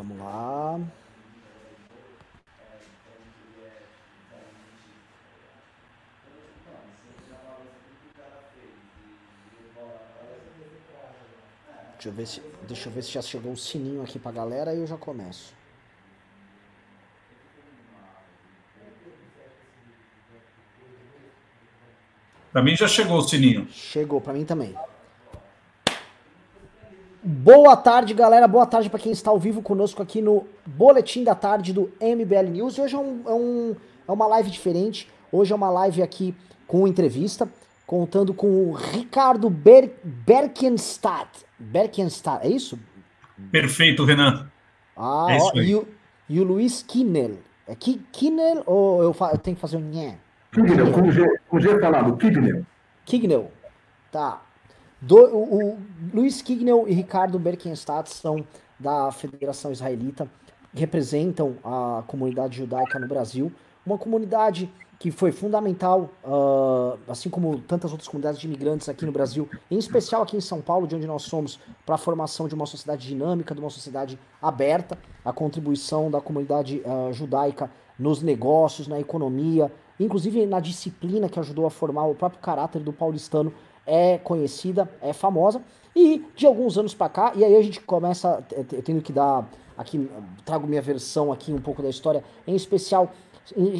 Vamos lá. Deixa eu ver se, deixa eu ver se já chegou o sininho aqui pra galera e eu já começo. Para mim já chegou o sininho. Chegou, para mim também. Boa tarde, galera. Boa tarde para quem está ao vivo conosco aqui no Boletim da Tarde do MBL News. Hoje é, um, é, um, é uma live diferente. Hoje é uma live aqui com entrevista, contando com o Ricardo Ber Berkenstadt. Berkenstadt, é isso? Perfeito, Renan. Ah, é ó, e, o, e o Luiz Kinnel. É Kinnel ou eu, eu tenho que fazer um nhé? Kignel, com G, com G falado, Kignel. Kignel, tá. Do, o, o Luiz Kignel e Ricardo Berkenstadt são da Federação Israelita, representam a comunidade judaica no Brasil, uma comunidade que foi fundamental, uh, assim como tantas outras comunidades de imigrantes aqui no Brasil, em especial aqui em São Paulo, de onde nós somos, para a formação de uma sociedade dinâmica, de uma sociedade aberta, a contribuição da comunidade uh, judaica nos negócios, na economia, inclusive na disciplina que ajudou a formar o próprio caráter do paulistano, é conhecida, é famosa. E de alguns anos para cá, e aí a gente começa, eu tenho que dar aqui, trago minha versão aqui um pouco da história, em especial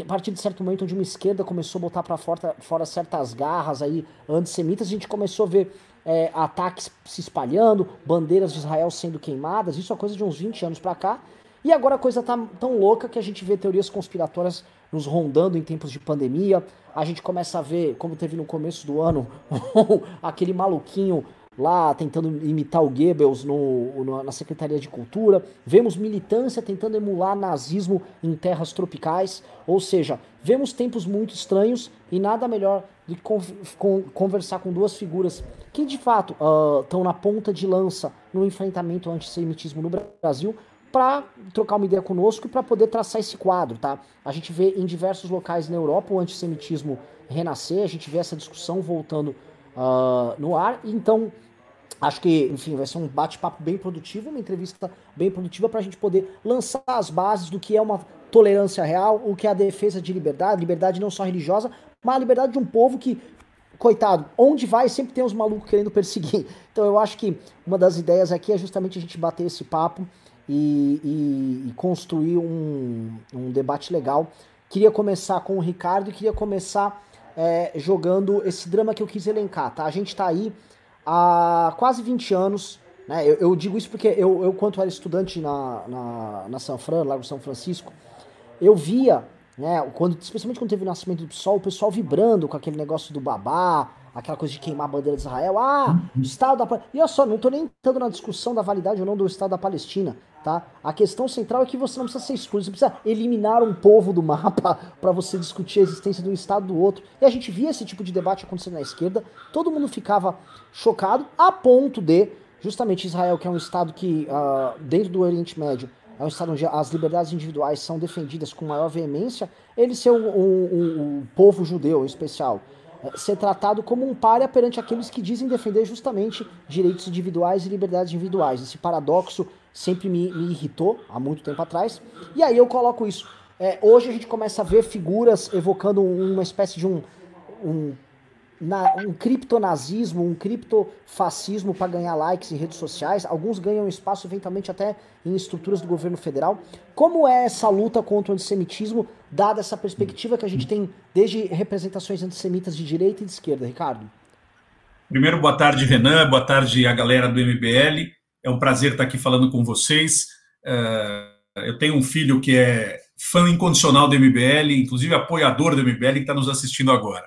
a partir de certo momento onde uma esquerda começou a botar para fora, fora certas garras aí antissemitas, a gente começou a ver é, ataques se espalhando, bandeiras de Israel sendo queimadas, isso é coisa de uns 20 anos para cá. E agora a coisa tá tão louca que a gente vê teorias conspiratórias nos rondando em tempos de pandemia. A gente começa a ver, como teve no começo do ano, aquele maluquinho lá tentando imitar o Goebbels no, no, na Secretaria de Cultura. Vemos militância tentando emular nazismo em terras tropicais. Ou seja, vemos tempos muito estranhos e nada melhor do que con con conversar com duas figuras que de fato estão uh, na ponta de lança no enfrentamento ao antissemitismo no Brasil para trocar uma ideia conosco e para poder traçar esse quadro, tá? A gente vê em diversos locais na Europa o antissemitismo renascer, a gente vê essa discussão voltando uh, no ar, então acho que, enfim, vai ser um bate-papo bem produtivo, uma entrevista bem produtiva para a gente poder lançar as bases do que é uma tolerância real, o que é a defesa de liberdade, liberdade não só religiosa, mas a liberdade de um povo que coitado, onde vai sempre tem uns malucos querendo perseguir. Então eu acho que uma das ideias aqui é justamente a gente bater esse papo e, e, e construir um, um, debate legal. Queria começar com o Ricardo e queria começar é, jogando esse drama que eu quis elencar, tá? A gente tá aí há quase 20 anos, né? Eu, eu digo isso porque eu, eu quanto era estudante na, na, na São Fran, Lago São Francisco, eu via, né, quando, especialmente quando teve o nascimento do sol, o pessoal vibrando com aquele negócio do babá, aquela coisa de queimar a bandeira de Israel. Ah, o Estado da E olha só, não estou nem entrando na discussão da validade ou não do Estado da Palestina, tá? A questão central é que você não precisa ser excluído, você precisa eliminar um povo do mapa para você discutir a existência de um Estado do outro. E a gente via esse tipo de debate acontecendo na esquerda, todo mundo ficava chocado, a ponto de, justamente Israel, que é um Estado que, uh, dentro do Oriente Médio, é um Estado onde as liberdades individuais são defendidas com maior veemência, ele ser um, um, um, um povo judeu, em especial, ser tratado como um párea perante aqueles que dizem defender justamente direitos individuais e liberdades individuais. Esse paradoxo sempre me, me irritou há muito tempo atrás. E aí eu coloco isso. É, hoje a gente começa a ver figuras evocando uma espécie de um, um na, um criptonazismo, um criptofascismo para ganhar likes em redes sociais. Alguns ganham espaço eventualmente até em estruturas do governo federal. Como é essa luta contra o antissemitismo, dada essa perspectiva que a gente tem desde representações antissemitas de direita e de esquerda, Ricardo? Primeiro, boa tarde, Renan, boa tarde a galera do MBL. É um prazer estar aqui falando com vocês. Uh, eu tenho um filho que é fã incondicional do MBL, inclusive apoiador do MBL, que está nos assistindo agora.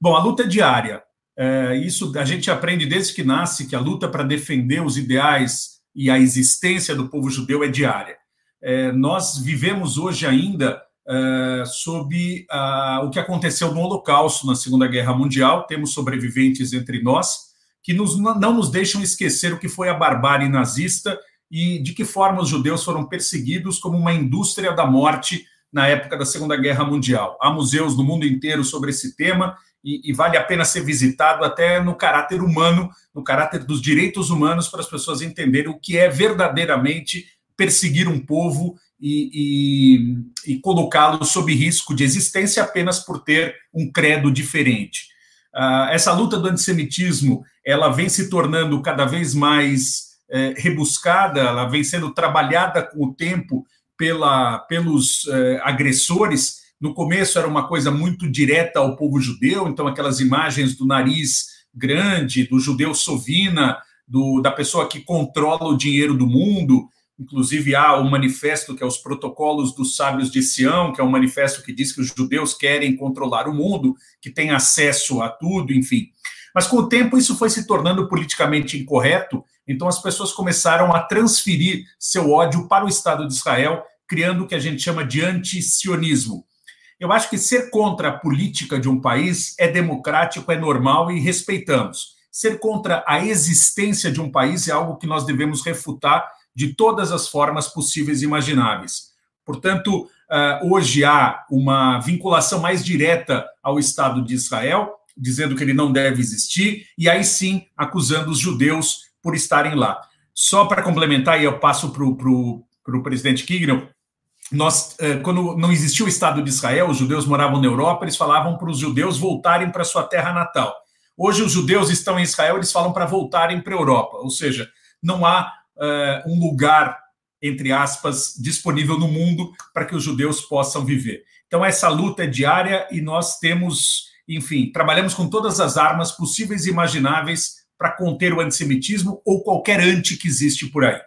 Bom, a luta é diária. É, isso a gente aprende desde que nasce que a luta para defender os ideais e a existência do povo judeu é diária. É, nós vivemos hoje ainda é, sob a, o que aconteceu no Holocausto, na Segunda Guerra Mundial. Temos sobreviventes entre nós que nos, não nos deixam esquecer o que foi a barbárie nazista e de que forma os judeus foram perseguidos como uma indústria da morte na época da Segunda Guerra Mundial. Há museus no mundo inteiro sobre esse tema e, e, vale a pena ser visitado até no caráter humano, no caráter dos direitos humanos, para as pessoas entenderem o que é verdadeiramente perseguir um povo e, e, e colocá-lo sob risco de existência apenas por ter um credo diferente. Uh, essa luta do antissemitismo ela vem se tornando cada vez mais é, rebuscada, ela vem sendo trabalhada com o tempo pela, pelos é, agressores. No começo era uma coisa muito direta ao povo judeu, então aquelas imagens do nariz grande, do judeu sovina, do, da pessoa que controla o dinheiro do mundo. Inclusive, há um manifesto que é os Protocolos dos Sábios de Sião, que é um manifesto que diz que os judeus querem controlar o mundo, que tem acesso a tudo, enfim. Mas com o tempo isso foi se tornando politicamente incorreto, então as pessoas começaram a transferir seu ódio para o Estado de Israel, criando o que a gente chama de anti-sionismo. Eu acho que ser contra a política de um país é democrático, é normal e respeitamos. Ser contra a existência de um país é algo que nós devemos refutar de todas as formas possíveis e imagináveis. Portanto, ah, hoje há uma vinculação mais direta ao Estado de Israel, dizendo que ele não deve existir, e aí sim acusando os judeus por estarem lá. Só para complementar, e eu passo para o presidente Kignel, nós, eh, quando não existia o Estado de Israel, os judeus moravam na Europa, eles falavam para os judeus voltarem para sua terra natal. Hoje os judeus estão em Israel, eles falam para voltarem para a Europa, ou seja, não há uh, um lugar, entre aspas, disponível no mundo para que os judeus possam viver. Então essa luta é diária e nós temos enfim, trabalhamos com todas as armas possíveis e imagináveis para conter o antissemitismo ou qualquer anti que existe por aí.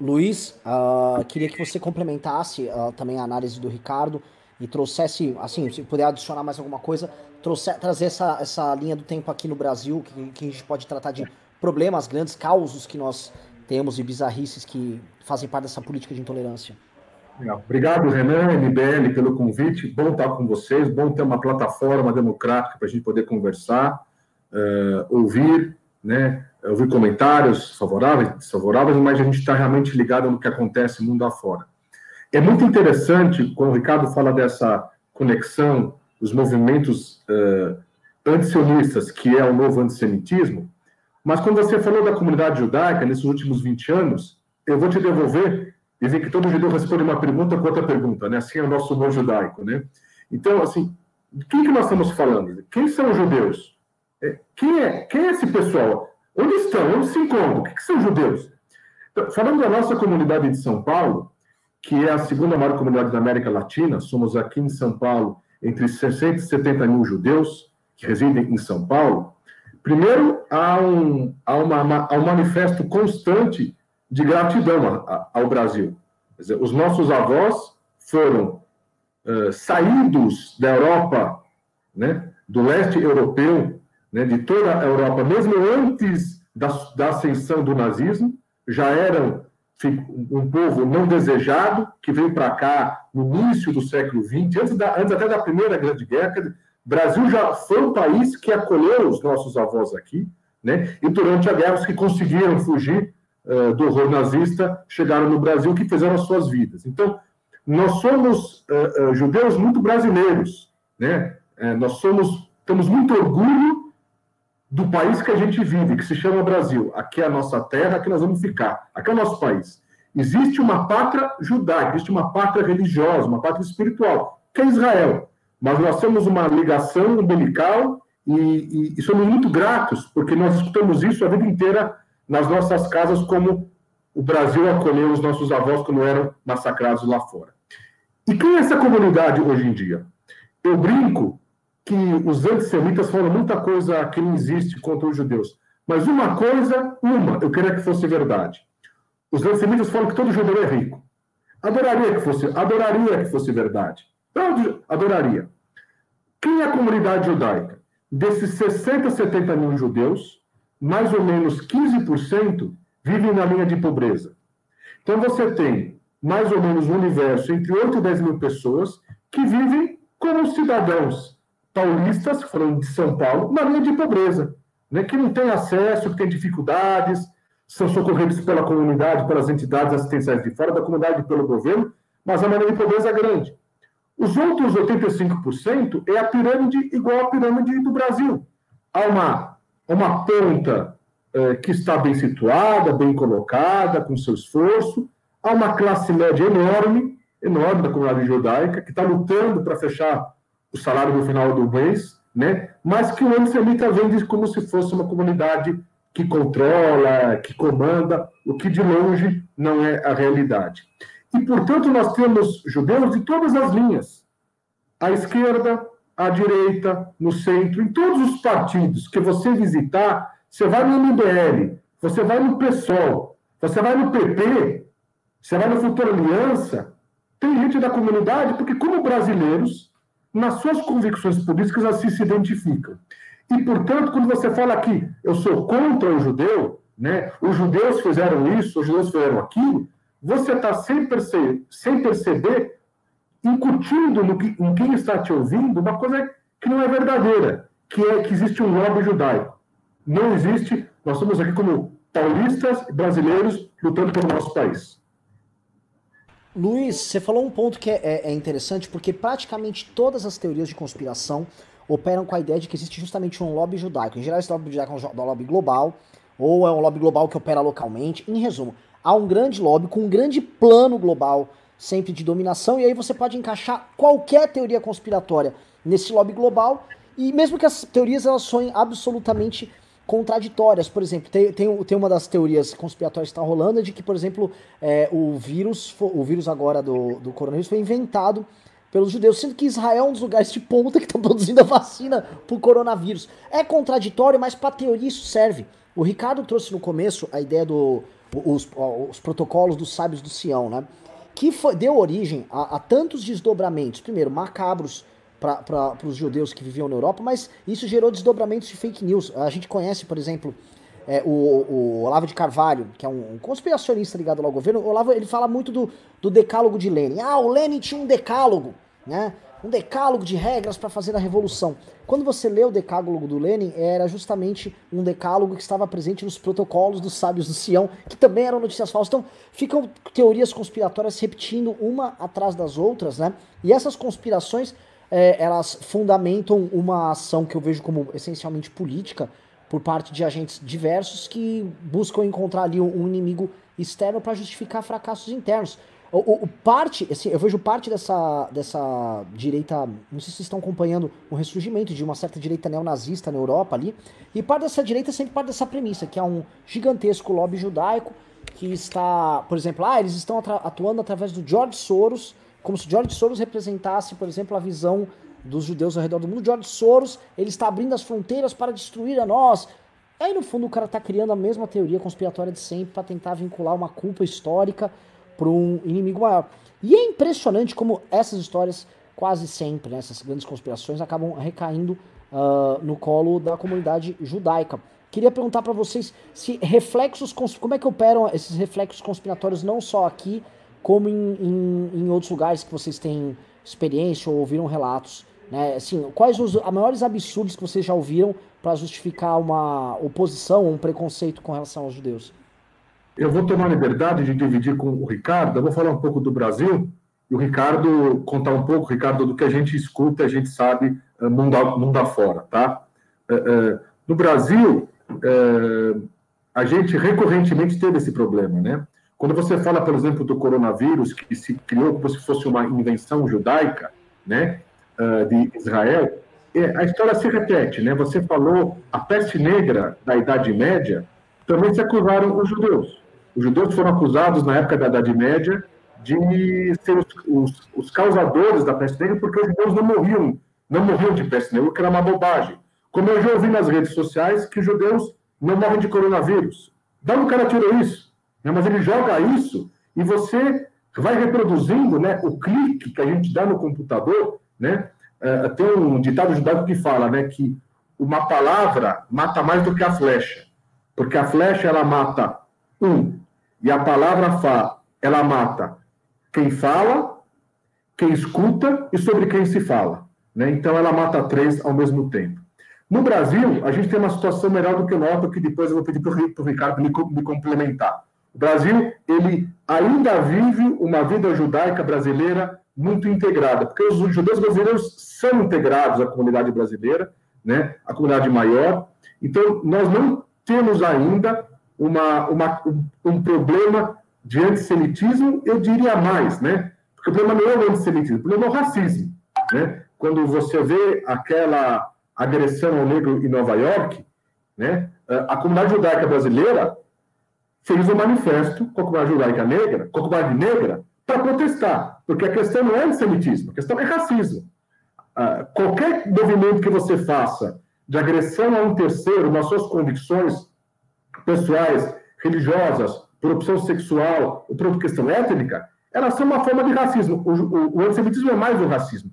Luiz, uh, queria que você complementasse uh, também a análise do Ricardo e trouxesse, assim, se puder adicionar mais alguma coisa, trouxe, trazer essa, essa linha do tempo aqui no Brasil, que, que a gente pode tratar de problemas grandes, causos que nós temos e bizarrices que fazem parte dessa política de intolerância. Obrigado, Renan, MBL, pelo convite. Bom estar com vocês, bom ter uma plataforma democrática para a gente poder conversar, uh, ouvir, né, ouvir comentários favoráveis, desfavoráveis, mas a gente está realmente ligado no que acontece mundo afora. É muito interessante quando o Ricardo fala dessa conexão dos movimentos uh, antisionistas, que é o novo antissemitismo, mas quando você falou da comunidade judaica nesses últimos 20 anos, eu vou te devolver Dizem que todo judeu responde uma pergunta com outra pergunta, né? Assim é o nosso humor judaico, né? Então, assim, de quem que nós estamos falando? Quem são os judeus? É, quem, é, quem é esse pessoal? Onde estão? Onde se encontram? O que, que são judeus? Então, falando da nossa comunidade de São Paulo, que é a segunda maior comunidade da América Latina, somos aqui em São Paulo entre 670 mil judeus que residem em São Paulo. Primeiro, há um, há uma, há um manifesto constante de gratidão ao Brasil. Dizer, os nossos avós foram uh, saídos da Europa, né, do leste europeu, né, de toda a Europa, mesmo antes da, da ascensão do nazismo, já eram um povo não desejado, que veio para cá no início do século XX, antes, da, antes até da Primeira Grande Guerra. Brasil já foi um país que acolheu os nossos avós aqui, né? e durante a guerra os que conseguiram fugir uh, do horror nazista chegaram no Brasil que fizeram as suas vidas. Então, nós somos uh, uh, judeus muito brasileiros, né? nós somos, temos muito orgulho do país que a gente vive, que se chama Brasil. Aqui é a nossa terra, aqui nós vamos ficar. Aqui é o nosso país. Existe uma pátria judaica, existe uma pátria religiosa, uma pátria espiritual, que é Israel. Mas nós temos uma ligação umbilical e, e, e somos muito gratos, porque nós escutamos isso a vida inteira nas nossas casas, como o Brasil acolheu os nossos avós quando eram massacrados lá fora. E quem é essa comunidade hoje em dia? Eu brinco que os antissemitas falam muita coisa que não existe contra os judeus. Mas uma coisa, uma, eu queria que fosse verdade. Os antissemitas falam que todo judeu é rico. Adoraria que fosse, adoraria que fosse verdade. Adoraria. Quem é a comunidade judaica? Desses 60, 70 mil judeus, mais ou menos 15% vivem na linha de pobreza. Então você tem mais ou menos um universo entre 8 e 10 mil pessoas que vivem como cidadãos paulistas, falando de São Paulo, na linha de pobreza, né, que não tem acesso, que tem dificuldades, são socorridos pela comunidade, pelas entidades assistenciais de fora da comunidade pelo governo, mas a linha de pobreza é grande. Os outros 85% é a pirâmide igual à pirâmide do Brasil. Há uma uma ponta é, que está bem situada, bem colocada, com seu esforço. Há uma classe média enorme, enorme da comunidade judaica, que está lutando para fechar o salário no final do mês, né? mas que o antissemita vende como se fosse uma comunidade que controla, que comanda, o que de longe não é a realidade. E, portanto, nós temos judeus de todas as linhas, à esquerda, à direita, no centro, em todos os partidos que você visitar, você vai no MBL, você vai no PSOL, você vai no PP, você vai no Futura Aliança, tem gente da comunidade, porque como brasileiros, nas suas convicções políticas, assim se identificam. E, portanto, quando você fala que eu sou contra o judeu, né, os judeus fizeram isso, os judeus fizeram aquilo, você está sem, perceber, sem perceber, incutindo no que, em quem está te ouvindo uma coisa que não é verdadeira, que é que existe um lobby judaico. Não existe, nós estamos aqui como paulistas brasileiros lutando pelo nosso país. Luiz, você falou um ponto que é, é, é interessante, porque praticamente todas as teorias de conspiração operam com a ideia de que existe justamente um lobby judaico. Em geral, esse lobby judaico é um lobby global, ou é um lobby global que opera localmente. Em resumo, há um grande lobby com um grande plano global, sempre de dominação, e aí você pode encaixar qualquer teoria conspiratória nesse lobby global, e mesmo que as teorias elas soem absolutamente contraditórias. Por exemplo, tem, tem, tem uma das teorias conspiratórias que está rolando é de que, por exemplo, é, o vírus, o vírus agora do, do coronavírus foi inventado pelos judeus, sendo que Israel é um dos lugares de ponta que está produzindo a vacina para o coronavírus. É contraditório, mas para teoria isso serve. O Ricardo trouxe no começo a ideia dos os, os protocolos dos sábios do Sião, né? Que foi, deu origem a, a tantos desdobramentos, primeiro, macabros para os judeus que viviam na Europa, mas isso gerou desdobramentos de fake news. A gente conhece, por exemplo, é, o, o, Olavo de Carvalho, que é um, um conspiracionista ligado ao governo, o Olavo ele fala muito do, do decálogo de Lenin. Ah, o Lenin tinha um decálogo, né? Um decálogo de regras para fazer a revolução. Quando você lê o decálogo do Lenin, era justamente um decálogo que estava presente nos protocolos dos sábios do Sião, que também eram notícias falsas. Então, ficam teorias conspiratórias repetindo uma atrás das outras, né? E essas conspirações, é, elas fundamentam uma ação que eu vejo como essencialmente política, por parte de agentes diversos que buscam encontrar ali um inimigo externo para justificar fracassos internos. O, o, parte, assim, eu vejo parte dessa, dessa direita, não sei se vocês estão acompanhando o ressurgimento de uma certa direita neonazista na Europa ali, e parte dessa direita sempre parte dessa premissa, que é um gigantesco lobby judaico que está, por exemplo, ah, eles estão atuando através do George Soros, como se George Soros representasse, por exemplo, a visão dos judeus ao redor do mundo. George Soros, ele está abrindo as fronteiras para destruir a nós. Aí, no fundo, o cara está criando a mesma teoria conspiratória de sempre para tentar vincular uma culpa histórica para um inimigo maior. E é impressionante como essas histórias, quase sempre, né, essas grandes conspirações, acabam recaindo uh, no colo da comunidade judaica. Queria perguntar para vocês se reflexos, como é que operam esses reflexos conspiratórios não só aqui, como em, em, em outros lugares que vocês têm experiência ou ouviram relatos né? Assim, quais os maiores absurdos que vocês já ouviram para justificar uma oposição, um preconceito com relação aos judeus? Eu vou tomar liberdade de dividir com o Ricardo, eu vou falar um pouco do Brasil, e o Ricardo contar um pouco, Ricardo, do que a gente escuta, a gente sabe eh, mundo, mundo afora, tá? Eh, eh, no Brasil, a gente recorrentemente teve esse problema, né? Quando você fala, por exemplo, do coronavírus, que se criou como se fosse uma invenção judaica, né? uh, de Israel, a história se repete, né? Você falou a peste negra da Idade Média, também se acusaram os judeus. Os judeus foram acusados na época da Idade Média de ser os, os, os causadores da peste negra, porque os judeus não morriam, não morriam de peste negra, o que era uma bobagem. Como eu já ouvi nas redes sociais que os judeus não morrem de coronavírus. Onde o cara tirou isso? Né? Mas ele joga isso e você vai reproduzindo né, o clique que a gente dá no computador né? É, tem um ditado judaico que fala né, que uma palavra mata mais do que a flecha, porque a flecha ela mata um, e a palavra fa, ela mata quem fala, quem escuta e sobre quem se fala. Né? Então ela mata três ao mesmo tempo. No Brasil, a gente tem uma situação melhor do que o nosso, que depois eu vou pedir para o Ricardo me, me complementar. O Brasil, ele ainda vive uma vida judaica brasileira muito integrada, porque os judeus brasileiros são integrados à comunidade brasileira, né, a comunidade maior. Então, nós não temos ainda uma, uma, um problema de antissemitismo, eu diria mais, né? Porque o problema não é o antissemitismo, o problema é o racismo, né? Quando você vê aquela agressão ao negro em Nova York, né? A comunidade judaica brasileira fez um manifesto comunidade judaica negra, comunidade negra, para protestar, porque a questão não é antissemitismo, a questão é racismo. Uh, qualquer movimento que você faça de agressão a um terceiro nas suas convicções pessoais, religiosas, por opção sexual ou por questão étnica, elas são uma forma de racismo. O, o, o antissemitismo é mais do racismo.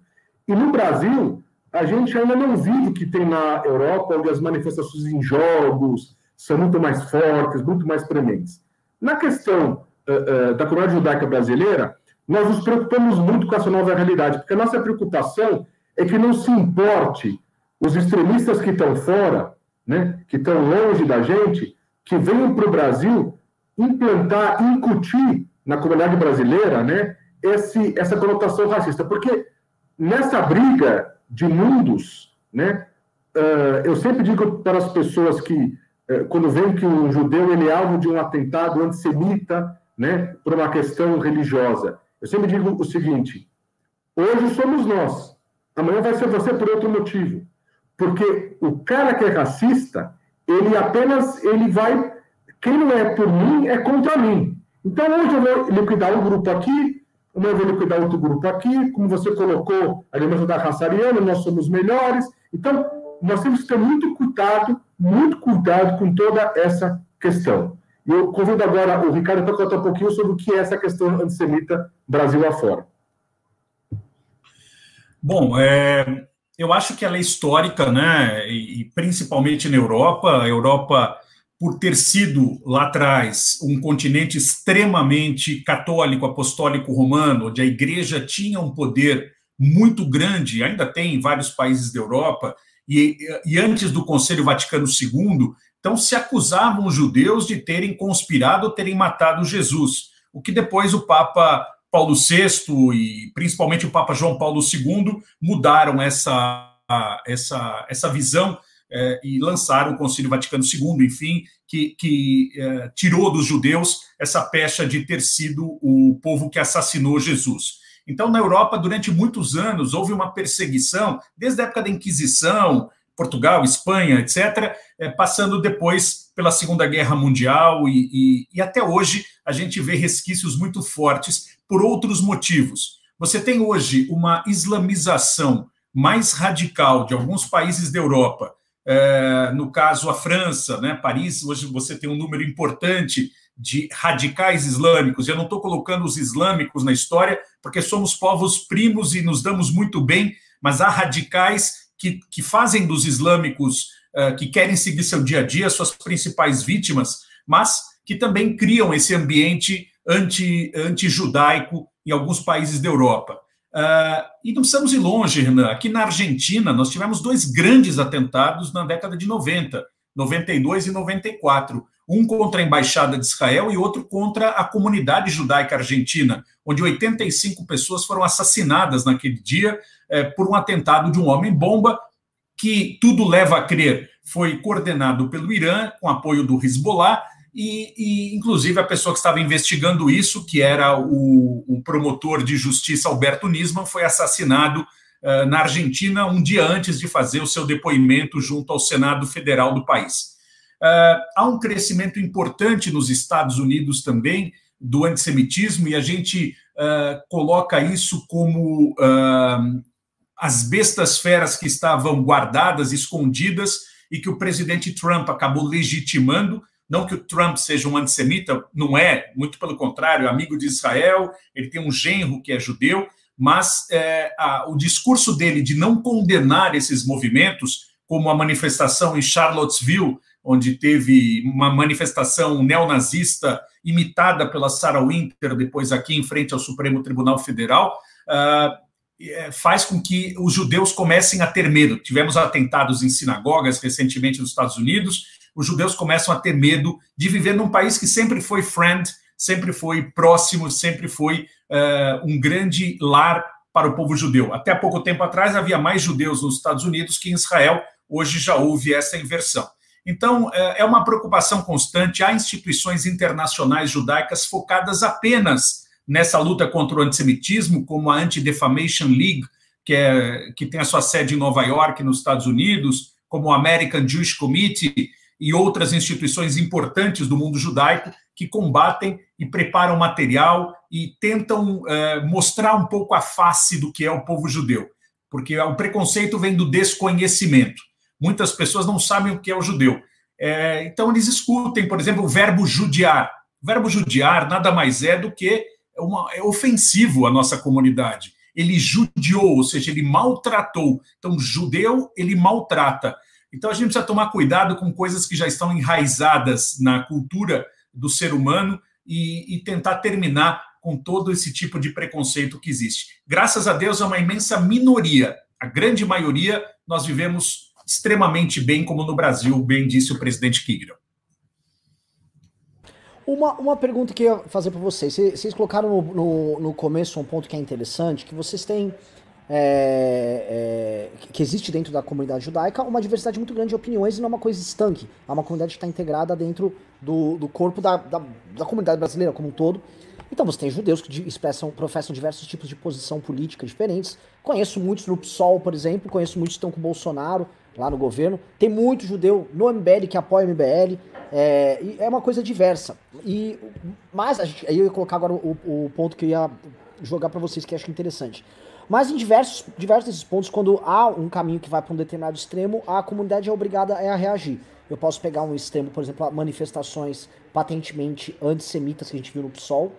E no Brasil, a gente ainda não vive o que tem na Europa, onde as manifestações em jogos são muito mais fortes, muito mais prementes. Na questão uh, uh, da comunidade judaica brasileira, nós nos preocupamos muito com essa nova realidade, porque a nossa preocupação é que não se importe os extremistas que estão fora, né, que estão longe da gente, que venham para o Brasil implantar, incutir na comunidade brasileira né, esse, essa conotação racista. Porque nessa briga de mundos, né, uh, eu sempre digo para as pessoas que, quando vem que um judeu ele é alvo de um atentado antissemita, né, por uma questão religiosa, eu sempre digo o seguinte: hoje somos nós, amanhã vai ser você por outro motivo. Porque o cara que é racista, ele apenas ele vai. Quem não é por mim é contra mim. Então hoje eu vou liquidar um grupo aqui, amanhã eu vou liquidar outro grupo aqui, como você colocou a da raça ariana, nós somos melhores. Então, nós temos que ter muito cuidado, muito cuidado com toda essa questão. E eu convido agora o Ricardo para contar um pouquinho sobre o que é essa questão antissemita Brasil afora. Bom, é, eu acho que ela é histórica, né? E, e, principalmente na Europa, a Europa, por ter sido lá atrás um continente extremamente católico, apostólico romano, onde a igreja tinha um poder muito grande, ainda tem em vários países da Europa, e, e antes do Conselho Vaticano II, então se acusavam os judeus de terem conspirado, terem matado Jesus, o que depois o Papa Paulo VI e principalmente o Papa João Paulo II mudaram essa, essa, essa visão é, e lançaram o Concílio Vaticano II, enfim, que, que é, tirou dos judeus essa pecha de ter sido o povo que assassinou Jesus. Então, na Europa, durante muitos anos, houve uma perseguição, desde a época da Inquisição, Portugal, Espanha, etc., é, passando depois pela Segunda Guerra Mundial e, e, e até hoje a gente vê resquícios muito fortes por outros motivos. Você tem hoje uma islamização mais radical de alguns países da Europa, é, no caso a França, né, Paris, hoje você tem um número importante de radicais islâmicos. Eu não estou colocando os islâmicos na história, porque somos povos primos e nos damos muito bem, mas há radicais que, que fazem dos islâmicos uh, que querem seguir seu dia a dia suas principais vítimas, mas que também criam esse ambiente anti, anti-judaico em alguns países da Europa. Uh, e não precisamos ir longe, Renan. Aqui na Argentina, nós tivemos dois grandes atentados na década de 90, 92 e 94. Um contra a Embaixada de Israel e outro contra a comunidade judaica argentina, onde 85 pessoas foram assassinadas naquele dia eh, por um atentado de um homem-bomba, que tudo leva a crer foi coordenado pelo Irã, com apoio do Hezbollah, e, e, inclusive a pessoa que estava investigando isso, que era o, o promotor de justiça Alberto Nisman, foi assassinado uh, na Argentina um dia antes de fazer o seu depoimento junto ao Senado Federal do país. Uh, há um crescimento importante nos Estados Unidos também do antissemitismo, e a gente uh, coloca isso como as bestas feras que estavam guardadas, escondidas, e que o presidente Trump acabou legitimando. Não que o Trump seja um antissemita, não é, muito pelo contrário, é amigo de Israel, ele tem um genro que é judeu, mas é, a, o discurso dele de não condenar esses movimentos, como a manifestação em Charlottesville, onde teve uma manifestação neonazista imitada pela Sarah Winter, depois aqui em frente ao Supremo Tribunal Federal, uh, faz com que os judeus comecem a ter medo. Tivemos atentados em sinagogas recentemente nos Estados Unidos, os judeus começam a ter medo de viver num país que sempre foi friend, sempre foi próximo, sempre foi uh, um grande lar para o povo judeu. Até pouco tempo atrás havia mais judeus nos Estados Unidos que em Israel, hoje já houve essa inversão. Então, é, é uma preocupação constante. Há instituições internacionais judaicas focadas apenas nessa luta contra o antissemitismo, como a Anti-Defamation League, que, é, que tem a sua sede em Nova York, nos Estados Unidos, como o American Jewish Committee e outras instituições importantes do mundo judaico que combatem e preparam material e tentam é, mostrar um pouco a face do que é o povo judeu, porque o preconceito vem do desconhecimento. Muitas pessoas não sabem o que é o judeu. É, então, eles escutem, por exemplo, o verbo judiar. O verbo judiar nada mais é do que uma, é ofensivo à nossa comunidade. Ele judiou, ou seja, ele maltratou. Então, judeu, ele maltrata. Então, a gente precisa tomar cuidado com coisas que já estão enraizadas na cultura do ser humano e, e tentar terminar com todo esse tipo de preconceito que existe. Graças a Deus, é uma imensa minoria. A grande maioria, nós vivemos extremamente bem, como no Brasil, bem disse o presidente Kigron. Uma, uma pergunta que eu ia fazer para vocês. Vocês colocaram no, no, no, começo um ponto que é interessante, que vocês têm. É, é, que existe dentro da comunidade judaica uma diversidade muito grande de opiniões e não é uma coisa estanque. É uma comunidade que está integrada dentro do, do corpo da, da, da comunidade brasileira como um todo. Então você tem judeus que expressam, professam diversos tipos de posição política diferentes. Conheço muitos no PSOL, por exemplo, conheço muitos que estão com o Bolsonaro lá no governo. Tem muito judeu no MBL que apoia o MBL. É, é uma coisa diversa. E, mas, a gente, aí eu ia colocar agora o, o ponto que eu ia jogar para vocês, que acho interessante. Mas em diversos, diversos desses pontos, quando há um caminho que vai para um determinado extremo, a comunidade é obrigada a reagir. Eu posso pegar um extremo, por exemplo, manifestações patentemente antissemitas que a gente viu no PSOL,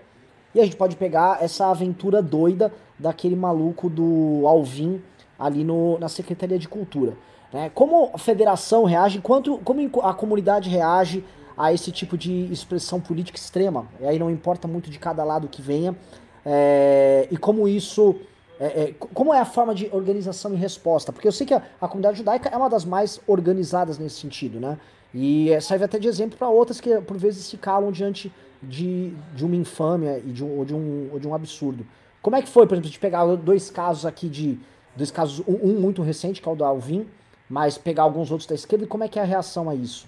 e a gente pode pegar essa aventura doida daquele maluco do Alvin ali no, na Secretaria de Cultura. Né? Como a federação reage, quanto, como a comunidade reage a esse tipo de expressão política extrema? E aí não importa muito de cada lado que venha. É, e como isso. É, é, como é a forma de organização e resposta? Porque eu sei que a, a, comunidade judaica é uma das mais organizadas nesse sentido, né? E serve até de exemplo para outras que por vezes se calam diante de, de uma infâmia e de um, ou, de um, ou de um absurdo. Como é que foi, por exemplo, de pegar dois casos aqui de. Dois casos, um, um muito recente, que é o do Alvin, mas pegar alguns outros da esquerda, e como é que é a reação a isso?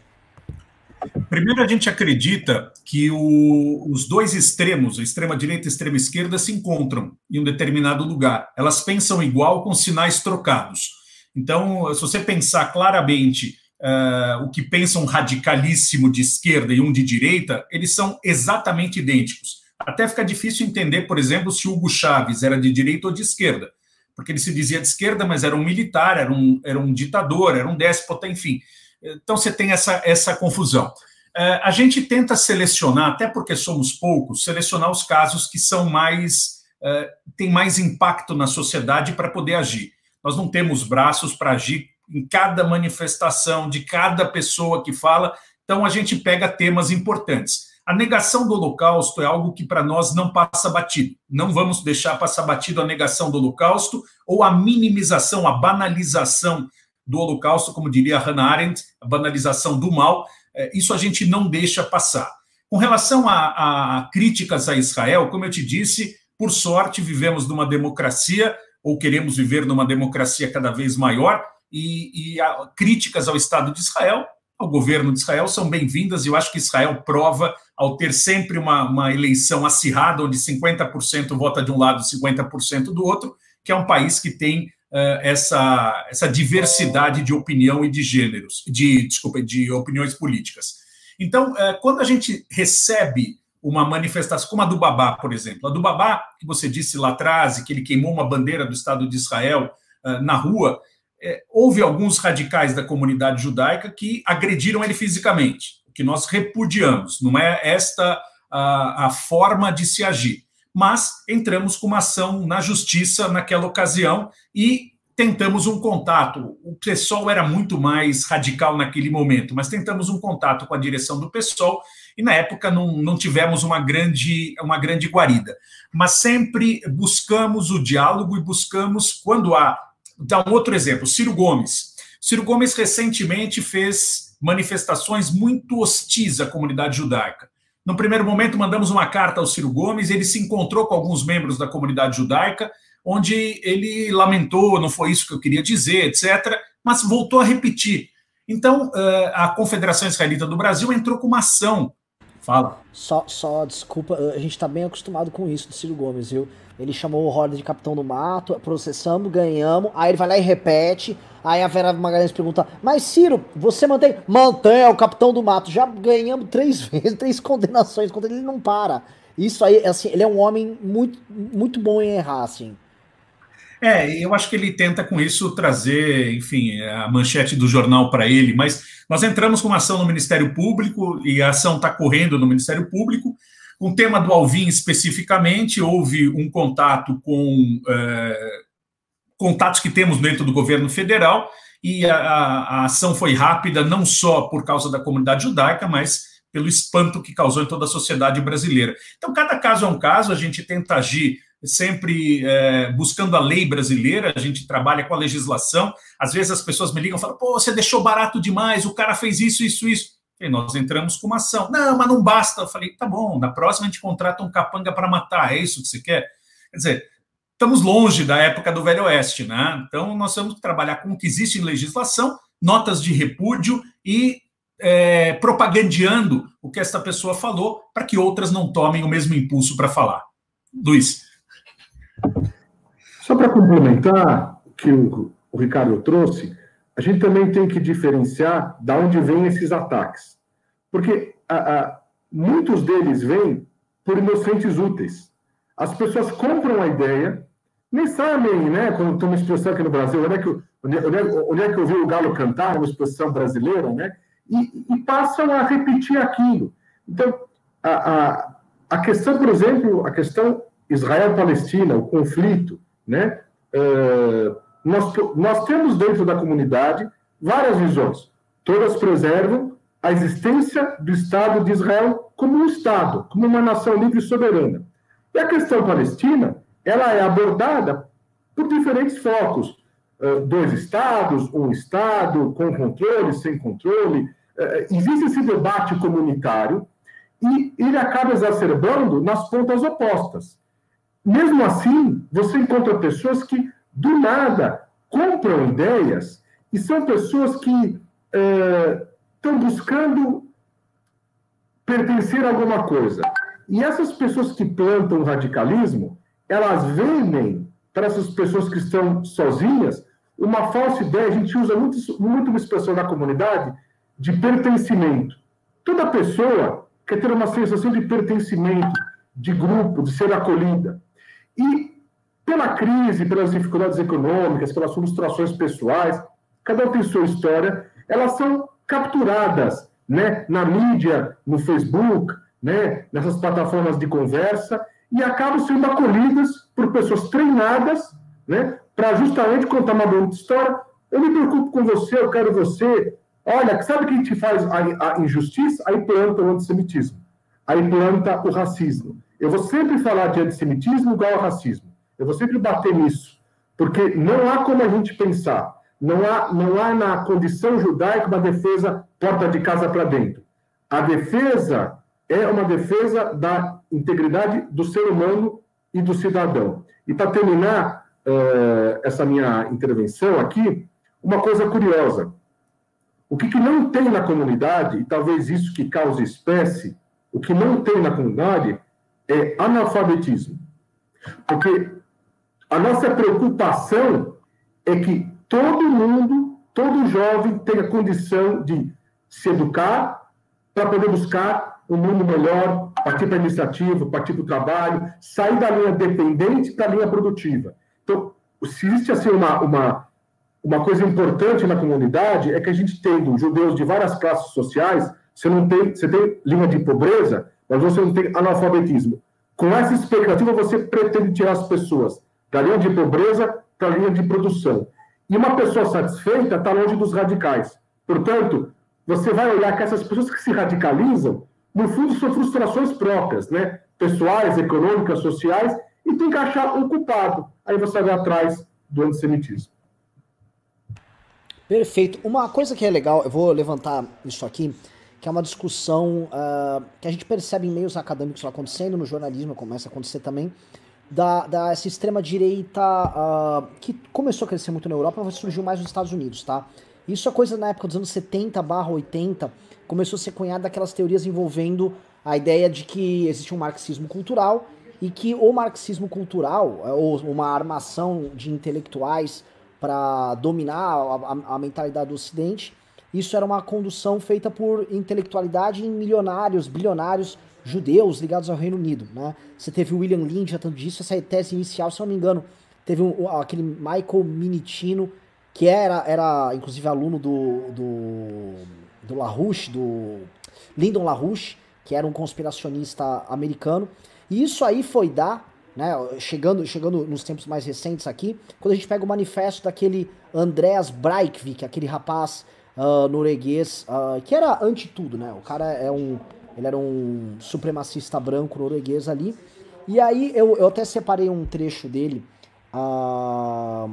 Primeiro, a gente acredita que o, os dois extremos, a extrema-direita e a extrema-esquerda, se encontram em um determinado lugar. Elas pensam igual com sinais trocados. Então, se você pensar claramente uh, o que pensa um radicalíssimo de esquerda e um de direita, eles são exatamente idênticos. Até fica difícil entender, por exemplo, se Hugo Chávez era de direita ou de esquerda porque ele se dizia de esquerda, mas era um militar, era um, era um ditador, era um déspota, enfim. Então você tem essa, essa confusão. É, a gente tenta selecionar, até porque somos poucos, selecionar os casos que são mais. É, têm mais impacto na sociedade para poder agir. Nós não temos braços para agir em cada manifestação de cada pessoa que fala, então a gente pega temas importantes. A negação do Holocausto é algo que para nós não passa batido. Não vamos deixar passar batido a negação do Holocausto ou a minimização, a banalização do Holocausto, como diria Hannah Arendt, a banalização do mal. É, isso a gente não deixa passar. Com relação a, a críticas a Israel, como eu te disse, por sorte vivemos numa democracia ou queremos viver numa democracia cada vez maior e, e a, críticas ao Estado de Israel ao governo de Israel são bem-vindas e eu acho que Israel prova, ao ter sempre uma, uma eleição acirrada, onde 50% vota de um lado e 50% do outro, que é um país que tem uh, essa, essa diversidade de opinião e de gêneros, de, desculpa, de opiniões políticas. Então, uh, quando a gente recebe uma manifestação, como a do Babá, por exemplo, a do Babá, que você disse lá atrás, que ele queimou uma bandeira do Estado de Israel uh, na rua, é, houve alguns radicais da comunidade judaica que agrediram ele fisicamente, o que nós repudiamos, não é esta a, a forma de se agir. Mas entramos com uma ação na justiça naquela ocasião e tentamos um contato. O PSOL era muito mais radical naquele momento, mas tentamos um contato com a direção do PSOL e na época não, não tivemos uma grande, uma grande guarida. Mas sempre buscamos o diálogo e buscamos, quando há dar um outro exemplo, Ciro Gomes. Ciro Gomes recentemente fez manifestações muito hostis à comunidade judaica. No primeiro momento, mandamos uma carta ao Ciro Gomes, ele se encontrou com alguns membros da comunidade judaica, onde ele lamentou, não foi isso que eu queria dizer, etc., mas voltou a repetir. Então, a Confederação Israelita do Brasil entrou com uma ação. Fala. Só, só desculpa, a gente está bem acostumado com isso do Ciro Gomes, viu? Ele chamou o Horda de capitão do mato, processamos, ganhamos, aí ele vai lá e repete. Aí a Vera Magalhães pergunta: Mas Ciro, você mantém? Mantém, é o capitão do mato. Já ganhamos três vezes, três condenações contra ele, ele não para. Isso aí, assim, ele é um homem muito, muito bom em errar, assim. É, eu acho que ele tenta com isso trazer, enfim, a manchete do jornal para ele, mas nós entramos com uma ação no Ministério Público e a ação está correndo no Ministério Público. Com o tema do Alvin especificamente, houve um contato com é, contatos que temos dentro do governo federal e a, a, ação foi rápida, não só por causa da comunidade judaica, mas pelo espanto que causou em toda a sociedade brasileira. Então, cada caso é um caso, a gente tenta agir sempre é, buscando a lei brasileira, a gente trabalha com a legislação. Às vezes as pessoas me ligam e falam: pô, você deixou barato demais, o cara fez isso, isso, isso. E nós entramos com uma ação. Não, mas não basta. Eu falei: tá bom, na próxima a gente contrata um capanga para matar, é isso que você quer? Quer dizer, estamos longe da época do Velho Oeste, né? Então nós temos que trabalhar com o que existe em legislação, notas de repúdio e é, propagandeando o que essa pessoa falou para que outras não tomem o mesmo impulso para falar. Luiz. Só para complementar o que o Ricardo trouxe, a gente também tem que diferenciar de onde vêm esses ataques. Porque a, a, muitos deles vêm por inocentes úteis. As pessoas compram a ideia, nem sabem, né? Quando tem uma expressão aqui no Brasil, onde é que, onde, é, onde é que eu vi o galo cantar, uma expressão brasileira, né? E, e passam a repetir aquilo. Então, a, a, a questão, por exemplo, a questão Israel-Palestina, o conflito, né? Uh, nós, nós temos dentro da comunidade várias visões. Todas preservam a existência do Estado de Israel como um Estado, como uma nação livre e soberana. E a questão palestina, ela é abordada por diferentes focos. Uh, dois estados, um estado, com controle, sem controle. Uh, existe esse debate comunitário e ele acaba exacerbando nas pontas opostas. Mesmo assim, você encontra pessoas que, do nada, compram ideias e são pessoas que estão é, buscando pertencer a alguma coisa. E essas pessoas que plantam radicalismo, elas vendem para essas pessoas que estão sozinhas uma falsa ideia. A gente usa muito, muito uma expressão da comunidade de pertencimento. Toda pessoa quer ter uma sensação de pertencimento, de grupo, de ser acolhida. E pela crise, pelas dificuldades econômicas, pelas frustrações pessoais, cada um tem sua história, elas são capturadas né, na mídia, no Facebook, né, nessas plataformas de conversa, e acabam sendo acolhidas por pessoas treinadas né, para justamente contar uma bonita história. Eu me preocupo com você, eu quero você. Olha, sabe que a gente faz a, a injustiça? Aí planta o antissemitismo, aí planta o racismo. Eu vou sempre falar de antissemitismo igual ao racismo. Eu vou sempre bater nisso. Porque não há como a gente pensar. Não há, não há na condição judaica uma defesa porta de casa para dentro. A defesa é uma defesa da integridade do ser humano e do cidadão. E para terminar uh, essa minha intervenção aqui, uma coisa curiosa. O que, que não tem na comunidade, e talvez isso que cause espécie, o que não tem na comunidade é analfabetismo. Porque a nossa preocupação é que todo mundo, todo jovem tenha condição de se educar para poder buscar um mundo melhor, partir para a iniciativa, partir para o trabalho, sair da linha dependente para a linha produtiva. Então, se existe assim uma, uma, uma coisa importante na comunidade, é que a gente tendo judeus de várias classes sociais, você não tem, você tem linha de pobreza, mas você não tem analfabetismo. Com essa expectativa, você pretende tirar as pessoas da linha de pobreza para a linha de produção. E uma pessoa satisfeita está longe dos radicais. Portanto, você vai olhar que essas pessoas que se radicalizam, no fundo, são frustrações próprias, né? pessoais, econômicas, sociais, e tem que achar um culpado. Aí você vai atrás do antissemitismo. Perfeito. Uma coisa que é legal, eu vou levantar isso aqui, que é uma discussão uh, que a gente percebe em meios acadêmicos acontecendo, no jornalismo começa a acontecer também, da, da essa extrema-direita uh, que começou a crescer muito na Europa, mas surgiu mais nos Estados Unidos, tá? Isso é coisa na época dos anos 70 barra 80, começou a ser cunhada aquelas teorias envolvendo a ideia de que existe um marxismo cultural e que o marxismo cultural, é, ou uma armação de intelectuais para dominar a, a, a, mentalidade do Ocidente, isso era uma condução feita por intelectualidade em milionários, bilionários judeus ligados ao Reino Unido. Né? Você teve o William já tanto disso, essa tese inicial, se não me engano, teve um, aquele Michael Minitino, que era, era inclusive aluno do, do, do LaRouche, do Lyndon LaRouche, que era um conspiracionista americano. E isso aí foi dar, né, chegando, chegando nos tempos mais recentes aqui, quando a gente pega o manifesto daquele Andreas Breivik, aquele rapaz uh, norueguês, uh, que era anti tudo, né? O cara é um, ele era um supremacista branco norueguês ali. E aí eu, eu até separei um trecho dele, uh,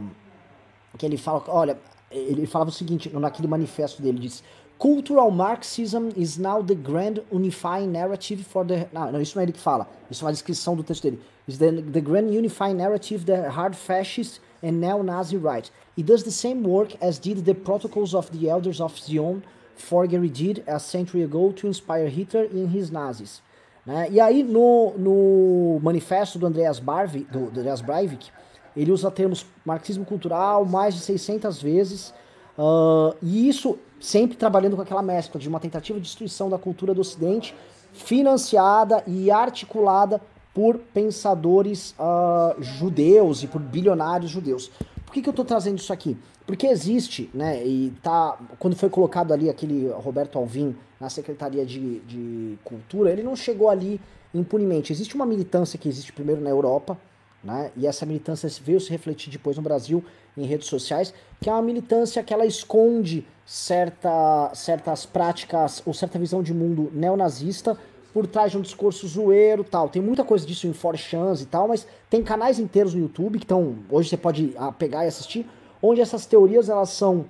que ele fala, olha, ele falava o seguinte, naquele manifesto dele, diz Cultural Marxism is now the grand unifying narrative for the. Não, não, isso não é ele que fala. Isso é uma descrição do texto dele. Is the, the grand unifying narrative the hard fascist and neo-Nazi right. It does the same work as did the protocols of the elders of Zion Forgery did a century ago to inspire Hitler in his Nazis. Né? E aí, no, no manifesto do Andreas, Barvi, do, do Andreas Breivik, ele usa termos marxismo cultural mais de 600 vezes. Uh, e isso sempre trabalhando com aquela mescla de uma tentativa de destruição da cultura do Ocidente, financiada e articulada por pensadores uh, judeus e por bilionários judeus. Por que, que eu estou trazendo isso aqui? Porque existe, né, e tá, quando foi colocado ali aquele Roberto Alvim na Secretaria de, de Cultura, ele não chegou ali impunemente. Existe uma militância que existe primeiro na Europa, né, e essa militância veio se refletir depois no Brasil em redes sociais, que é uma militância que ela esconde certa, certas práticas ou certa visão de mundo neonazista por trás de um discurso zoeiro tal. Tem muita coisa disso em 4chans e tal, mas tem canais inteiros no YouTube que estão. Hoje você pode ah, pegar e assistir, onde essas teorias elas são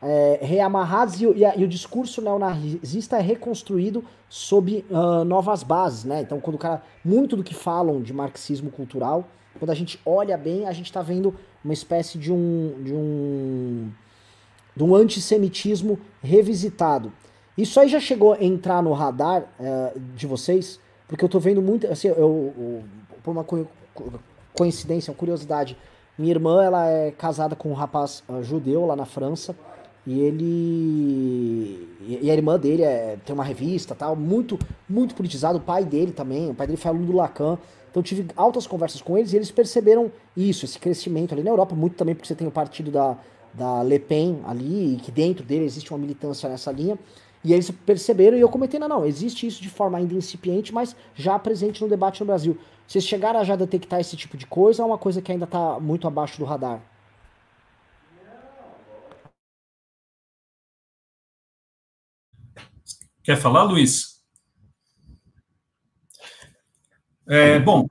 é, reamarradas e, e, e, o discurso neonazista é reconstruído sob uh, novas bases, né? Então, quando o cara. Muito do que falam de marxismo cultural, quando a gente olha bem, a gente está vendo uma espécie de um. de um. de um antissemitismo revisitado. Isso aí já chegou a entrar no radar uh, de vocês? Porque eu tô vendo muito, assim, eu, eu por uma co coincidência, uma curiosidade, minha irmã, ela é casada com um rapaz uh, judeu lá na França, e ele e a irmã dele é, tem uma revista, tal, muito muito politizado, o pai dele também, o pai dele foi aluno do Lacan. Então tive altas conversas com eles e eles perceberam isso, esse crescimento ali na Europa, muito também porque você tem o partido da da Le Pen ali, e que dentro dele existe uma militância nessa linha. E eles perceberam, e eu comentei, não, não, existe isso de forma ainda incipiente, mas já presente no debate no Brasil. Vocês chegaram a já detectar esse tipo de coisa ou é uma coisa que ainda está muito abaixo do radar? Quer falar, Luiz? É, bom,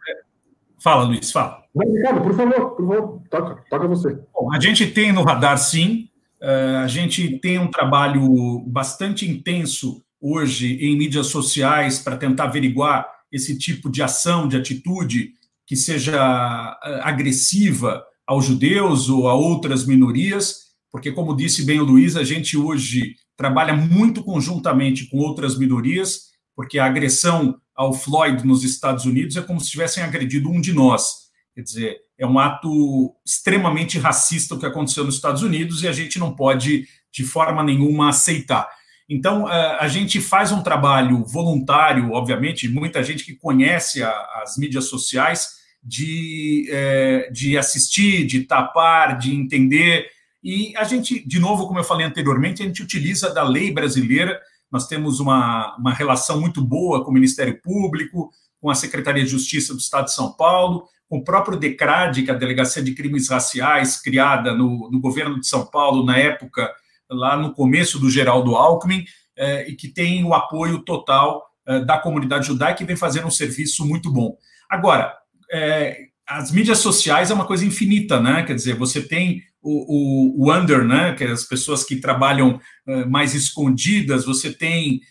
fala, Luiz, fala. Ricardo, por favor, por favor, toca, toca você. Bom, a gente tem no radar, sim, Uh, a gente tem um trabalho bastante intenso hoje em mídias sociais para tentar averiguar esse tipo de ação, de atitude que seja uh, agressiva aos judeus ou a outras minorias, porque, como disse bem o Luiz, a gente hoje trabalha muito conjuntamente com outras minorias, porque a agressão ao Floyd nos Estados Unidos é como se tivessem agredido um de nós. Quer dizer, é um ato extremamente racista o que aconteceu nos Estados Unidos e a gente não pode, de forma nenhuma, aceitar. Então, eh, a gente faz um trabalho voluntário, obviamente, muita gente que conhece as mídias sociais, de, eh, de assistir, de tapar, de entender. E a gente, de novo, como eu falei anteriormente, a gente utiliza da lei brasileira. Nós temos uma, uma relação muito boa com o Ministério Público, com a Secretaria de Justiça do Estado de São Paulo, com o próprio DECRAD, que é a Delegacia de Crimes Raciais, criada no, no governo de São Paulo, na época, lá no começo do Geraldo Alckmin, eh, e que tem o apoio total eh, da comunidade judaica e vem fazendo um serviço muito bom. Agora, eh, as mídias sociais é uma coisa infinita, né? Quer dizer, você tem o, o, o under, né? Que é as pessoas que trabalham mais escondidas, você tem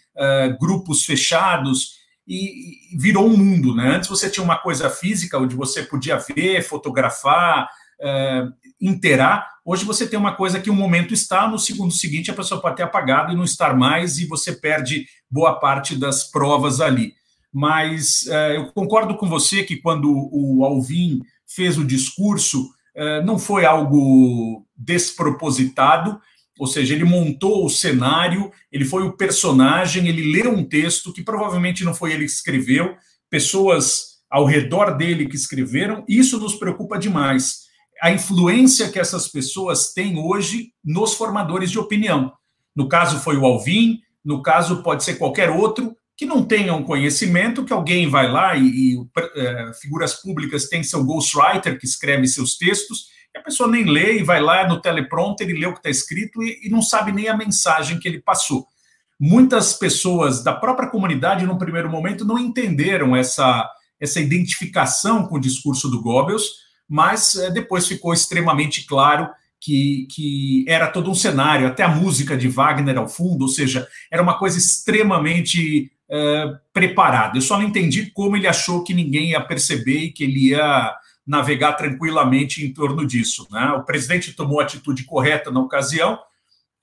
grupos fechados, e virou um mundo, né? Antes você tinha uma coisa física onde você podia ver, fotografar, inteirar. Hoje você tem uma coisa que um momento está, no segundo seguinte a pessoa pode ter apagado e não estar mais, e você perde boa parte das provas ali. Mas uh, eu concordo com você que quando o Alvin fez o discurso, uh, não foi algo despropositado, ou seja, ele montou o cenário, ele foi o personagem, ele leu um texto que provavelmente não foi ele que escreveu, pessoas ao redor dele que escreveram, isso nos preocupa demais. A influência que essas pessoas têm hoje nos formadores de opinião. No caso foi o Alvin, no caso pode ser qualquer outro que não tenha um conhecimento, que alguém vai lá e, e é, figuras públicas têm seu ghostwriter que escreve seus textos, e a pessoa nem lê e vai lá no teleprompter e lê o que está escrito e, e não sabe nem a mensagem que ele passou. Muitas pessoas da própria comunidade, no primeiro momento, não entenderam essa, essa identificação com o discurso do Goebbels, mas é, depois ficou extremamente claro que, que era todo um cenário, até a música de Wagner ao fundo, ou seja, era uma coisa extremamente é, preparada. Eu só não entendi como ele achou que ninguém ia perceber e que ele ia navegar tranquilamente em torno disso. Né? O presidente tomou a atitude correta na ocasião,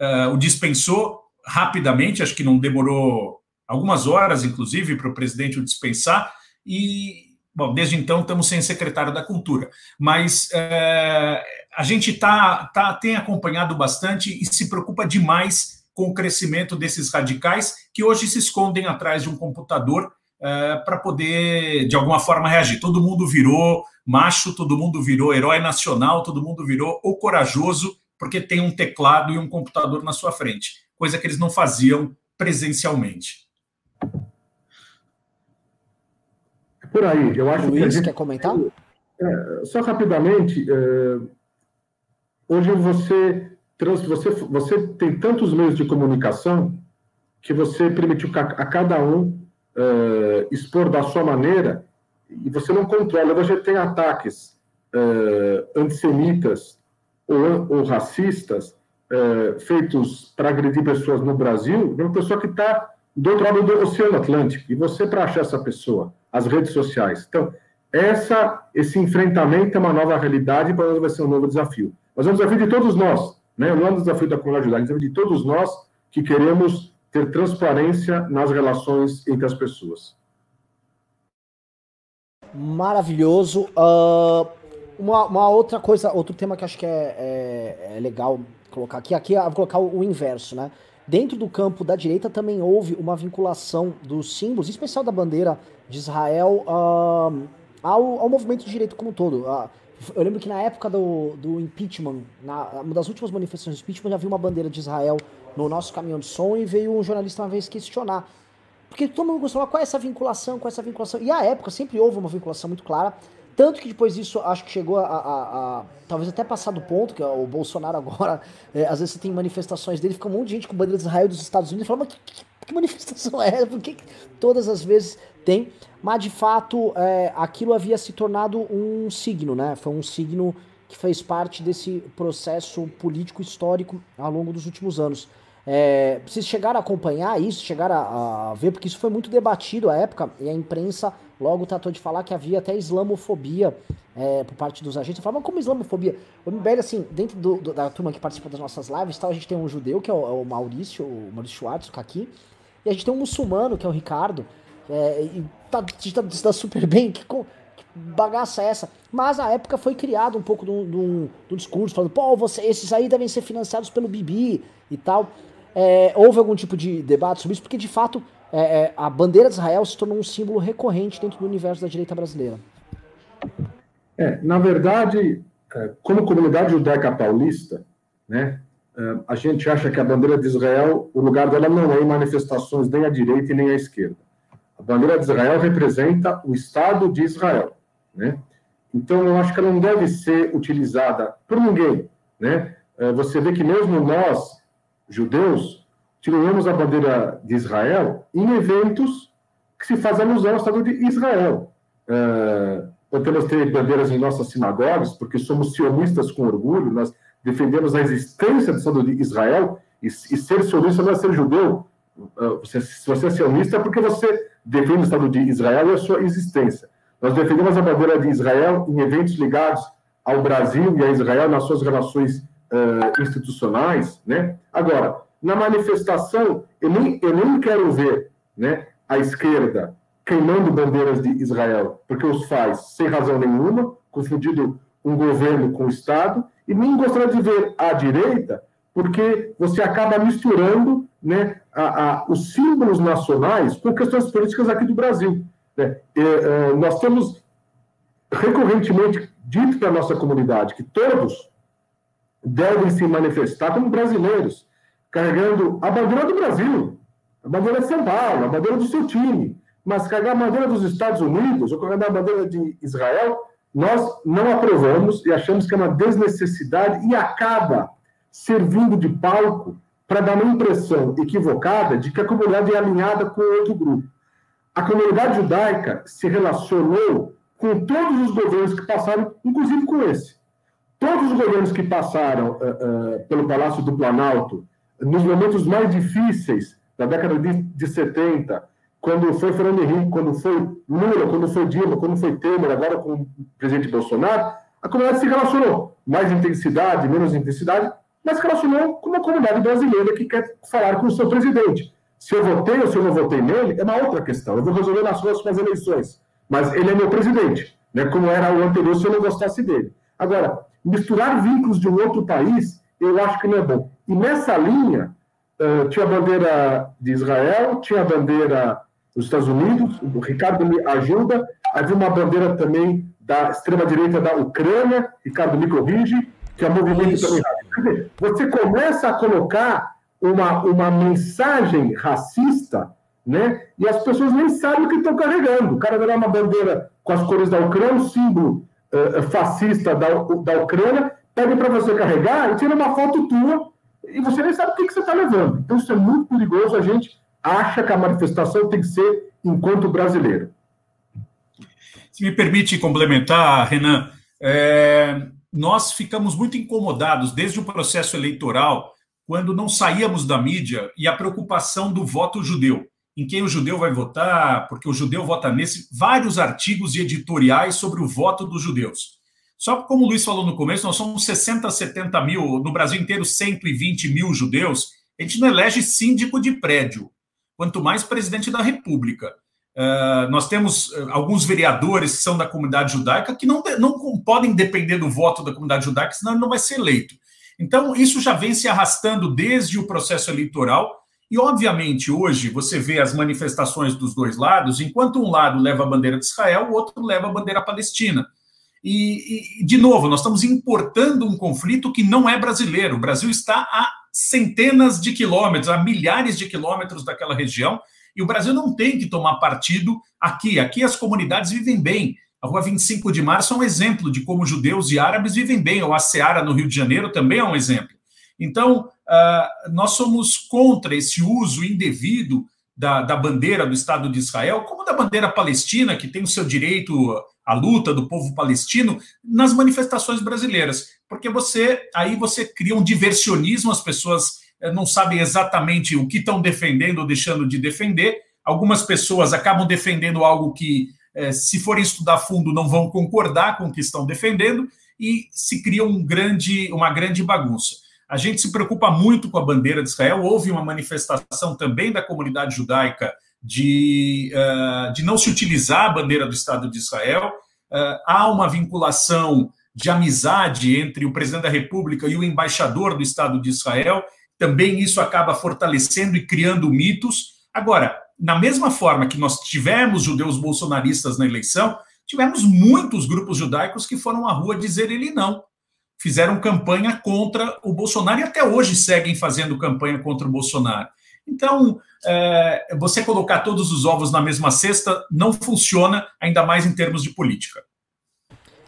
uh, o dispensou rapidamente, acho que não demorou algumas horas, inclusive, para o presidente o dispensar, e, bom, desde então estamos sem secretário da Cultura. Mas uh, a gente tá, tá, tem acompanhado bastante e se preocupa demais com o crescimento desses radicais que hoje se escondem atrás de um computador é, para poder, de alguma forma, reagir. Todo mundo virou macho, todo mundo virou herói nacional, todo mundo virou o corajoso, porque tem um teclado e um computador na sua frente, coisa que eles não faziam presencialmente. É por aí, eu acho Luiz, que. Gente... quer comentar? É, só rapidamente, é... hoje você, trans... você, você tem tantos meios de comunicação que você permitiu a cada um uh, expor da sua maneira e você não controla. Você tem ataques uh, antissemitas ou, ou racistas uh, feitos para agredir pessoas no Brasil, de uma pessoa que está do outro lado do Oceano Atlântico. E você, para achar essa pessoa, as redes sociais. Então, essa, esse enfrentamento é uma nova realidade e para nós vai ser um novo desafio. Mas é um desafio de todos nós, né? não é um desafio da comunidade, é um desafio de todos nós que queremos ter transparência nas relações entre as pessoas. Maravilhoso. Uh, uma, uma, outra coisa, outro tema que acho que é, é, é legal colocar aqui, aqui eu vou colocar o, o, inverso, né? Dentro do campo da direita também houve uma vinculação dos símbolos, em especial da bandeira de Israel, uh, ao, ao movimento de direita como um todo. Uh, eu lembro que na época do, do impeachment, na, uma das últimas manifestações do impeachment, já vi uma bandeira de Israel no nosso caminhão de som e veio um jornalista uma vez questionar. Porque todo mundo gostou, qual é essa vinculação, qual é essa vinculação? E à época sempre houve uma vinculação muito clara, tanto que depois disso acho que chegou a, a, a talvez até passar do ponto, que é o Bolsonaro agora, é, às vezes você tem manifestações dele, fica um monte de gente com bandeira de Israel dos Estados Unidos e fala, mas que, que, que manifestação é? Por que, todas as vezes tem? Mas de fato é, aquilo havia se tornado um signo, né? Foi um signo que fez parte desse processo político histórico ao longo dos últimos anos. É, vocês chegaram a acompanhar isso, chegaram a, a, ver, porque isso foi muito debatido à época, e a imprensa logo tratou de falar que havia até islamofobia é, por parte dos agentes. Eu falava, mas como islamofobia? O MBL, assim, dentro do, do, da turma que participa das nossas lives, tal, a gente tem um judeu, que é o, é o Maurício, o Maurício Schwartz, o Kaki, e a gente tem um muçulmano, que é o Ricardo, é, e tá, tá, tá super bem, que, que, bagaça é essa? Mas a época foi criado um pouco do discurso, falando, pô, você, esses aí devem ser financiados pelo Bibi e tal. É, houve algum tipo de debate sobre isso? Porque, de fato, é, é, a bandeira de Israel se tornou um símbolo recorrente dentro do universo da direita brasileira. É, na verdade, é, como comunidade judaica paulista, né, é, a gente acha que a bandeira de Israel, o lugar dela não é em manifestações nem à direita e nem à esquerda. A bandeira de Israel representa o Estado de Israel, né? Então, eu acho que ela não deve ser utilizada por ninguém, né? Você vê que mesmo nós, judeus, tiramos a bandeira de Israel em eventos que se faz alusão ao Estado de Israel. Podemos ter bandeiras em nossas sinagogas, porque somos sionistas com orgulho, nós defendemos a existência do Estado de Israel, e, e ser sionista não é ser judeu. Uh, você, se você é sionista, é porque você defende o Estado de Israel e a sua existência. Nós defendemos a bandeira de Israel em eventos ligados ao Brasil e a Israel nas suas relações uh, institucionais, né? Agora, na manifestação, eu nem, eu nem quero ver né, a esquerda queimando bandeiras de Israel, porque os faz sem razão nenhuma, confundindo um governo com o Estado, e nem gostaria de ver a direita, porque você acaba misturando né, a, a, os símbolos nacionais com questões políticas aqui do Brasil. Né? E, uh, nós temos recorrentemente dito para a nossa comunidade que todos devem se manifestar como brasileiros, carregando a bandeira do Brasil, a bandeira de São Paulo, a bandeira do seu time, mas carregar a bandeira dos Estados Unidos ou carregar a bandeira de Israel, nós não aprovamos e achamos que é uma desnecessidade e acaba servindo de palco para dar uma impressão equivocada de que a comunidade é alinhada com outro grupo. A comunidade judaica se relacionou com todos os governos que passaram, inclusive com esse. Todos os governos que passaram uh, uh, pelo Palácio do Planalto, nos momentos mais difíceis da década de, de 70, quando foi Fernando Henrique, quando foi Lula, quando foi Dilma, quando foi Temer, agora com o presidente Bolsonaro, a comunidade se relacionou. Mais intensidade, menos intensidade, mas se relacionou com uma comunidade brasileira que quer falar com o seu presidente. Se eu votei ou se eu não votei nele, é uma outra questão. Eu vou resolver nas próximas eleições. Mas ele é meu presidente, né? como era o anterior se eu não gostasse dele. Agora, misturar vínculos de um outro país, eu acho que não é bom. E nessa linha, uh, tinha a bandeira de Israel, tinha a bandeira dos Estados Unidos, o Ricardo me ajuda, havia uma bandeira também da extrema-direita da Ucrânia, Ricardo me corrige, que é o movimento Isso. também. Você começa a colocar uma, uma mensagem racista, né? E as pessoas nem sabem o que estão carregando. O cara vai uma bandeira com as cores da Ucrânia, o símbolo uh, fascista da, da Ucrânia, pede para você carregar e tira uma foto tua e você nem sabe o que, que você está levando. Então isso é muito perigoso. A gente acha que a manifestação tem que ser enquanto brasileiro. Se me permite complementar, Renan, é, nós ficamos muito incomodados desde o processo eleitoral, quando não saíamos da mídia e a preocupação do voto judeu. Em quem o judeu vai votar, porque o judeu vota nesse. Vários artigos e editoriais sobre o voto dos judeus. Só como o Luiz falou no começo, nós somos 60, 70 mil, no Brasil inteiro, 120 mil judeus. A gente não elege síndico de prédio quanto mais presidente da República. Uh, nós temos eh, alguns vereadores que são da comunidade judaica que não, não podem depender do voto da comunidade judaica, senão ele não vai ser eleito. Então, isso já vem se arrastando desde o processo eleitoral. E, obviamente, hoje você vê as manifestações dos dois lados, enquanto um lado leva a bandeira de Israel, o outro leva a bandeira palestina. E, e, de novo, nós estamos importando um conflito que não é brasileiro. O Brasil está a centenas de quilômetros, a milhares de quilômetros daquela região, e o Brasil não tem que tomar partido aqui. Aqui as comunidades vivem bem. A Rua 25 de Março é um exemplo de como judeus e árabes vivem bem, ou a Seara no Rio de Janeiro também é um exemplo. Então, uh, nós somos contra esse uso indevido da, da bandeira do Estado de Israel, como da bandeira palestina, que tem o seu direito à luta do povo palestino, nas manifestações brasileiras. Porque você aí você cria um diversionismo, as pessoas eh, não sabem exatamente o que estão defendendo ou deixando de defender. Algumas pessoas acabam defendendo algo que, eh, se forem estudar fundo, não vão concordar com o que estão defendendo, e se cria um grande, uma grande bagunça. A gente se preocupa muito com a bandeira de Israel. Houve uma manifestação também da comunidade judaica de, uh, de não se utilizar a bandeira do Estado de Israel. Uh, há uma vinculação de amizade entre o presidente da República e o embaixador do Estado de Israel. Também isso acaba fortalecendo e criando mitos. Agora, na mesma forma que nós tivemos judeus bolsonaristas na eleição, tivemos muitos grupos judaicos que foram à rua dizer ele não fizeram campanha contra o Bolsonaro e até hoje seguem fazendo campanha contra o Bolsonaro. Então, é, você colocar todos os ovos na mesma cesta não funciona, ainda mais em termos de política.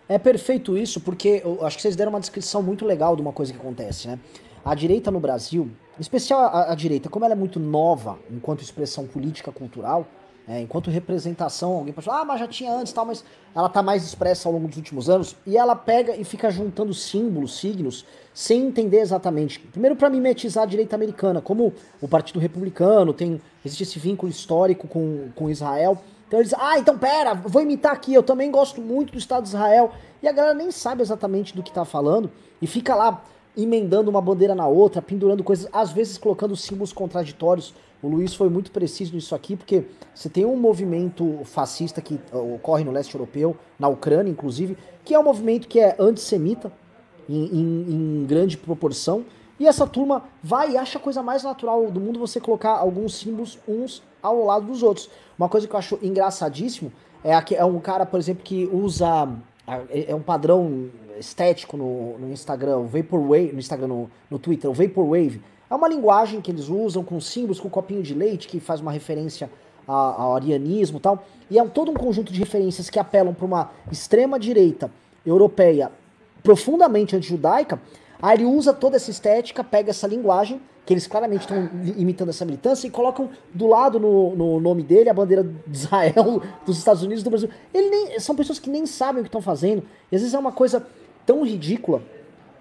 É perfeito isso, porque eu acho que vocês deram uma descrição muito legal de uma coisa que acontece, né? A direita no Brasil, em especial a, a direita, como ela é muito nova enquanto expressão política cultural, é, enquanto representação, alguém pode falar, ah, mas já tinha antes tal, mas ela tá mais expressa ao longo dos últimos anos, e ela pega e fica juntando símbolos, signos, sem entender exatamente. Primeiro, para mimetizar a direita americana, como o Partido Republicano tem existe esse vínculo histórico com, com Israel, Então eles, ah, então pera, vou imitar aqui, eu também gosto muito do Estado de Israel. E a galera nem sabe exatamente do que tá falando e fica lá emendando uma bandeira na outra, pendurando coisas, às vezes colocando símbolos contraditórios. O Luiz foi muito preciso nisso aqui, porque você tem um movimento fascista que ocorre no leste europeu, na Ucrânia, inclusive, que é um movimento que é antissemita, em, em, em grande proporção, e essa turma vai e acha a coisa mais natural do mundo você colocar alguns símbolos uns ao lado dos outros. Uma coisa que eu acho engraçadíssimo é, aqui, é um cara, por exemplo, que usa. É, é um padrão estético no, no Instagram, o Vaporwave, no Instagram, no, no Twitter, o Vaporwave. É uma linguagem que eles usam com símbolos, com copinho de leite, que faz uma referência ao arianismo e tal. E é um, todo um conjunto de referências que apelam para uma extrema direita europeia profundamente anti-judaica Aí ele usa toda essa estética, pega essa linguagem, que eles claramente estão imitando essa militância, e colocam do lado no, no, nome dele a bandeira de Israel, dos Estados Unidos, do Brasil. Ele nem, são pessoas que nem sabem o que estão fazendo, e às vezes é uma coisa tão ridícula.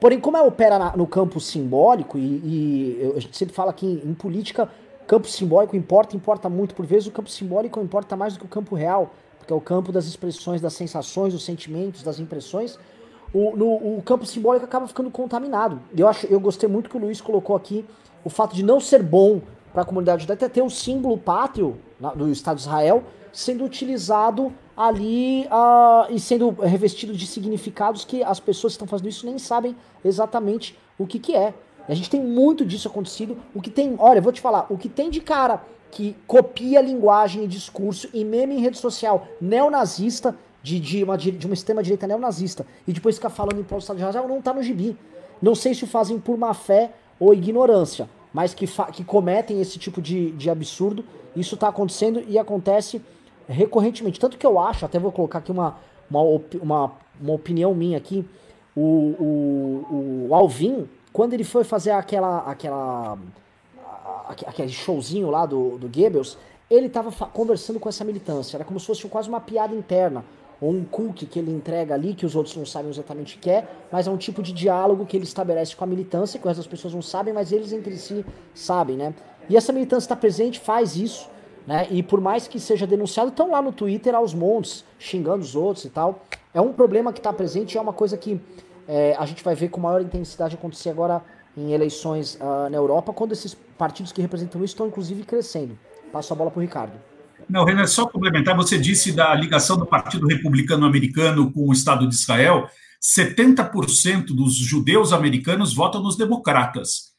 Porém, como ela opera na, no campo simbólico, e, e, a gente sempre fala que em, em política, campo simbólico importa, importa muito. Por vezes o campo simbólico importa mais do que o campo real, porque é o campo das expressões, das sensações, dos sentimentos, das impressões o, no, o campo simbólico acaba ficando contaminado. Eu, acho, eu gostei muito que o Luiz colocou aqui o fato de não ser bom para a comunidade judaica ter o símbolo pátrio do Estado de Israel sendo utilizado ali uh, e sendo revestido de significados que as pessoas que estão fazendo isso nem sabem exatamente o que, que é. A gente tem muito disso acontecido. O que tem, olha, vou te falar, o que tem de cara que copia linguagem e discurso e meme em rede social neonazista de, de, uma, de uma extrema-direita neonazista e depois ficar falando em prol do Estado de Israel não está no gibi. Não sei se o fazem por má fé ou ignorância, mas que, que cometem esse tipo de, de absurdo. Isso está acontecendo e acontece recorrentemente. Tanto que eu acho, até vou colocar aqui uma, uma, uma, uma opinião minha aqui, o, o, o Alvin, quando ele foi fazer aquela, aquela, aquele showzinho lá do, do Goebbels, ele estava conversando com essa militância. Era como se fosse quase uma piada interna ou um cookie que ele entrega ali, que os outros não sabem exatamente o que é, mas é um tipo de diálogo que ele estabelece com a militância, que as pessoas não sabem, mas eles entre si sabem, né? E essa militância está presente, faz isso, né? E por mais que seja denunciado, estão lá no Twitter aos montes, xingando os outros e tal. É um problema que está presente e é uma coisa que é, a gente vai ver com maior intensidade acontecer agora em eleições uh, na Europa, quando esses partidos que representam isso estão inclusive crescendo. Passo a bola para o Ricardo. Não, Renan, só complementar, você disse da ligação do Partido Republicano Americano com o Estado de Israel, 70% dos judeus americanos votam nos democratas.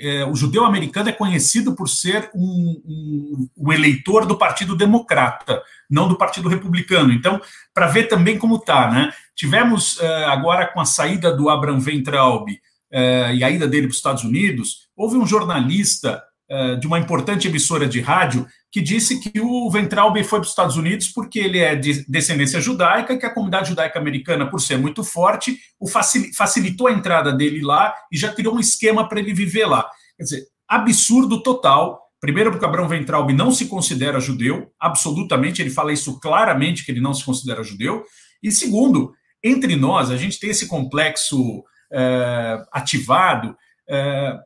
É, o judeu americano é conhecido por ser um, um, um, eleitor do Partido Democrata, não do Partido Republicano. Então, para ver também como está, né? Tivemos é, agora com a saída do Abraham Weintraub é, e a ida dele para os Estados Unidos, houve um jornalista é, de uma importante emissora de rádio que disse que o Ventralb foi para os Estados Unidos porque ele é de descendência judaica que a comunidade judaica americana, por ser muito forte, o facilitou a entrada dele lá e já criou um esquema para ele viver lá. Quer dizer, absurdo total. Primeiro, porque Abraão Ventralb não se considera judeu, absolutamente, ele fala isso claramente, que ele não se considera judeu. E segundo, entre nós, a gente tem esse complexo é, ativado. É,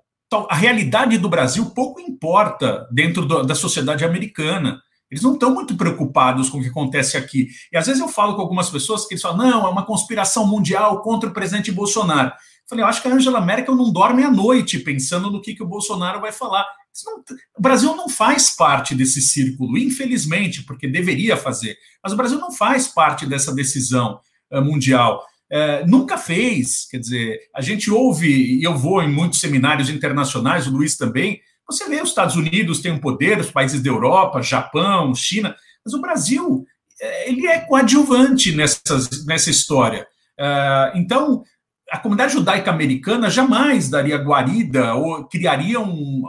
a realidade do Brasil pouco importa dentro do, da sociedade americana. Eles não estão muito preocupados com o que acontece aqui. E às vezes eu falo com algumas pessoas que eles falam: não, é uma conspiração mundial contra o presidente Bolsonaro. Eu falei, eu acho que a Angela Merkel não dorme à noite pensando no que, que o Bolsonaro vai falar. Não, o Brasil não faz parte desse círculo, infelizmente, porque deveria fazer. Mas o Brasil não faz parte dessa decisão uh, mundial é, nunca fez. Quer dizer, a gente ouve, e eu vou em muitos seminários internacionais, o Luiz também. Você vê os Estados Unidos têm um poder, os países da Europa, Japão, China, mas o Brasil é, ele é coadjuvante nessas, nessa história. É, então, a comunidade judaica americana jamais daria guarida ou criaria um,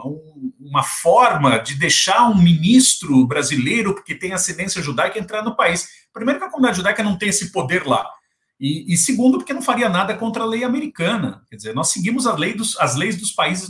uma forma de deixar um ministro brasileiro que tem ascendência judaica entrar no país. Primeiro que a comunidade judaica não tem esse poder lá. E, e, segundo, porque não faria nada contra a lei americana. Quer dizer, nós seguimos a lei dos, as leis dos países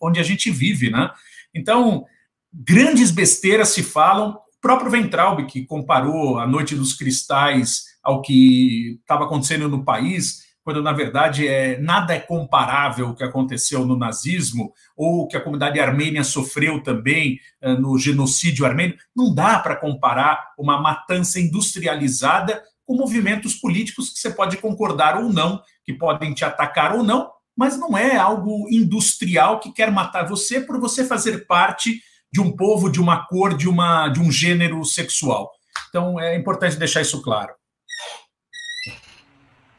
onde a gente vive, né? Então, grandes besteiras se falam. O próprio Ventralbe, que comparou a Noite dos Cristais ao que estava acontecendo no país, quando na verdade é, nada é comparável o que aconteceu no nazismo ou o que a comunidade armênia sofreu também uh, no genocídio armênio. Não dá para comparar uma matança industrializada com movimentos políticos que você pode concordar ou não, que podem te atacar ou não, mas não é algo industrial que quer matar você por você fazer parte de um povo, de uma cor, de, uma, de um gênero sexual. Então é importante deixar isso claro.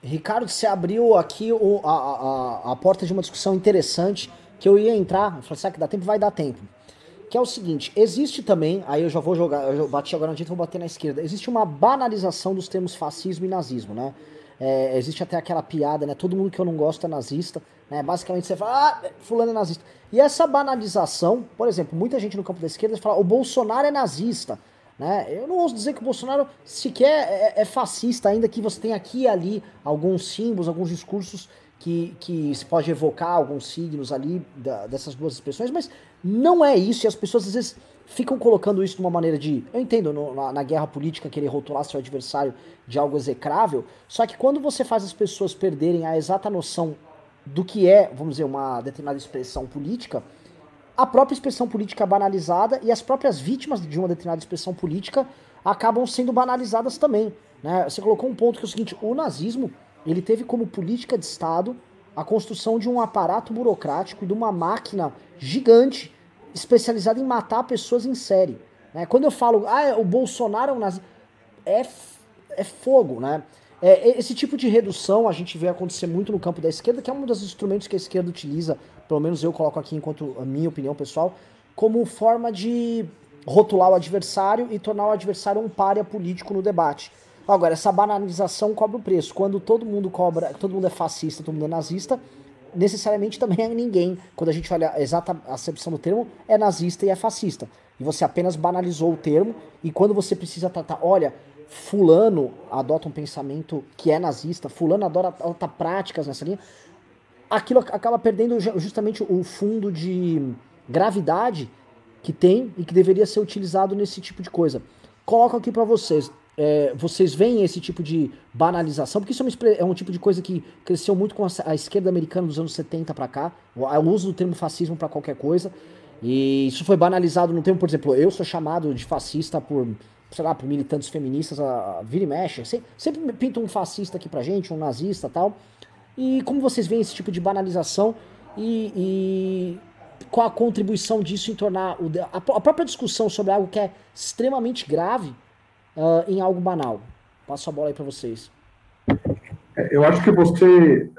Ricardo, você abriu aqui o, a, a, a, porta de uma discussão interessante que eu ia entrar. Eu falei, será que dá tempo? Vai dar tempo. Que é o seguinte: existe também, aí eu já vou jogar, eu bati agora na direita, vou bater na esquerda. Existe uma banalização dos termos fascismo e nazismo, né? É, existe até aquela piada, né? Todo mundo que eu não gosto é nazista, né? Basicamente você fala, ah, fulano é nazista. E essa banalização, por exemplo, muita gente no campo da esquerda fala, o Bolsonaro é nazista. Né? Eu não ouso dizer que o Bolsonaro sequer é, é, fascista, ainda que você tenha aqui e ali alguns símbolos, alguns discursos que, que se pode evocar, alguns signos ali da, dessas duas expressões, mas não é isso, e as pessoas às vezes ficam colocando isso de uma maneira de. Eu entendo no, na, na, guerra política querer rotular seu adversário de algo execrável, só que quando você faz as pessoas perderem a exata noção do que é, vamos dizer, uma determinada expressão política, a própria expressão política é banalizada e as próprias vítimas de uma determinada expressão política acabam sendo banalizadas também. Né? Você colocou um ponto que é o seguinte: o nazismo ele teve como política de Estado a construção de um aparato burocrático e de uma máquina gigante especializada em matar pessoas em série. Né? Quando eu falo, ah, o Bolsonaro é um nazista, é, é fogo, né? É, esse tipo de redução a gente vê acontecer muito no campo da esquerda, que é um dos instrumentos que a esquerda utiliza, pelo menos eu coloco aqui enquanto a minha opinião pessoal, como forma de rotular o adversário e tornar o adversário um párea político no debate. Agora, essa banalização cobra o preço. Quando todo mundo cobra, todo mundo é fascista, todo mundo é nazista, necessariamente também é ninguém. Quando a gente olha a exata acepção do termo, é nazista e é fascista. E você apenas banalizou o termo, e quando você precisa tratar, olha, fulano adota um pensamento que é nazista, fulano adora, adota práticas nessa linha, aquilo acaba perdendo justamente o fundo de gravidade que tem e que deveria ser utilizado nesse tipo de coisa. Coloco aqui para vocês. É, vocês veem esse tipo de banalização, porque isso é, uma, é um tipo de coisa que cresceu muito com a, a esquerda americana dos anos 70 para cá, o, o, uso do termo fascismo para qualquer coisa, e isso foi banalizado no termo, por exemplo, eu sou chamado de fascista por sei lá, por militantes feministas, a, a vira e mexe. Sempre, sempre pinta um fascista aqui pra gente, um nazista tal. E como vocês veem esse tipo de banalização e, e qual a contribuição disso em tornar o, a, a, própria discussão sobre algo que é extremamente grave uh, em algo banal? Passo a bola aí para vocês. É, eu acho que você,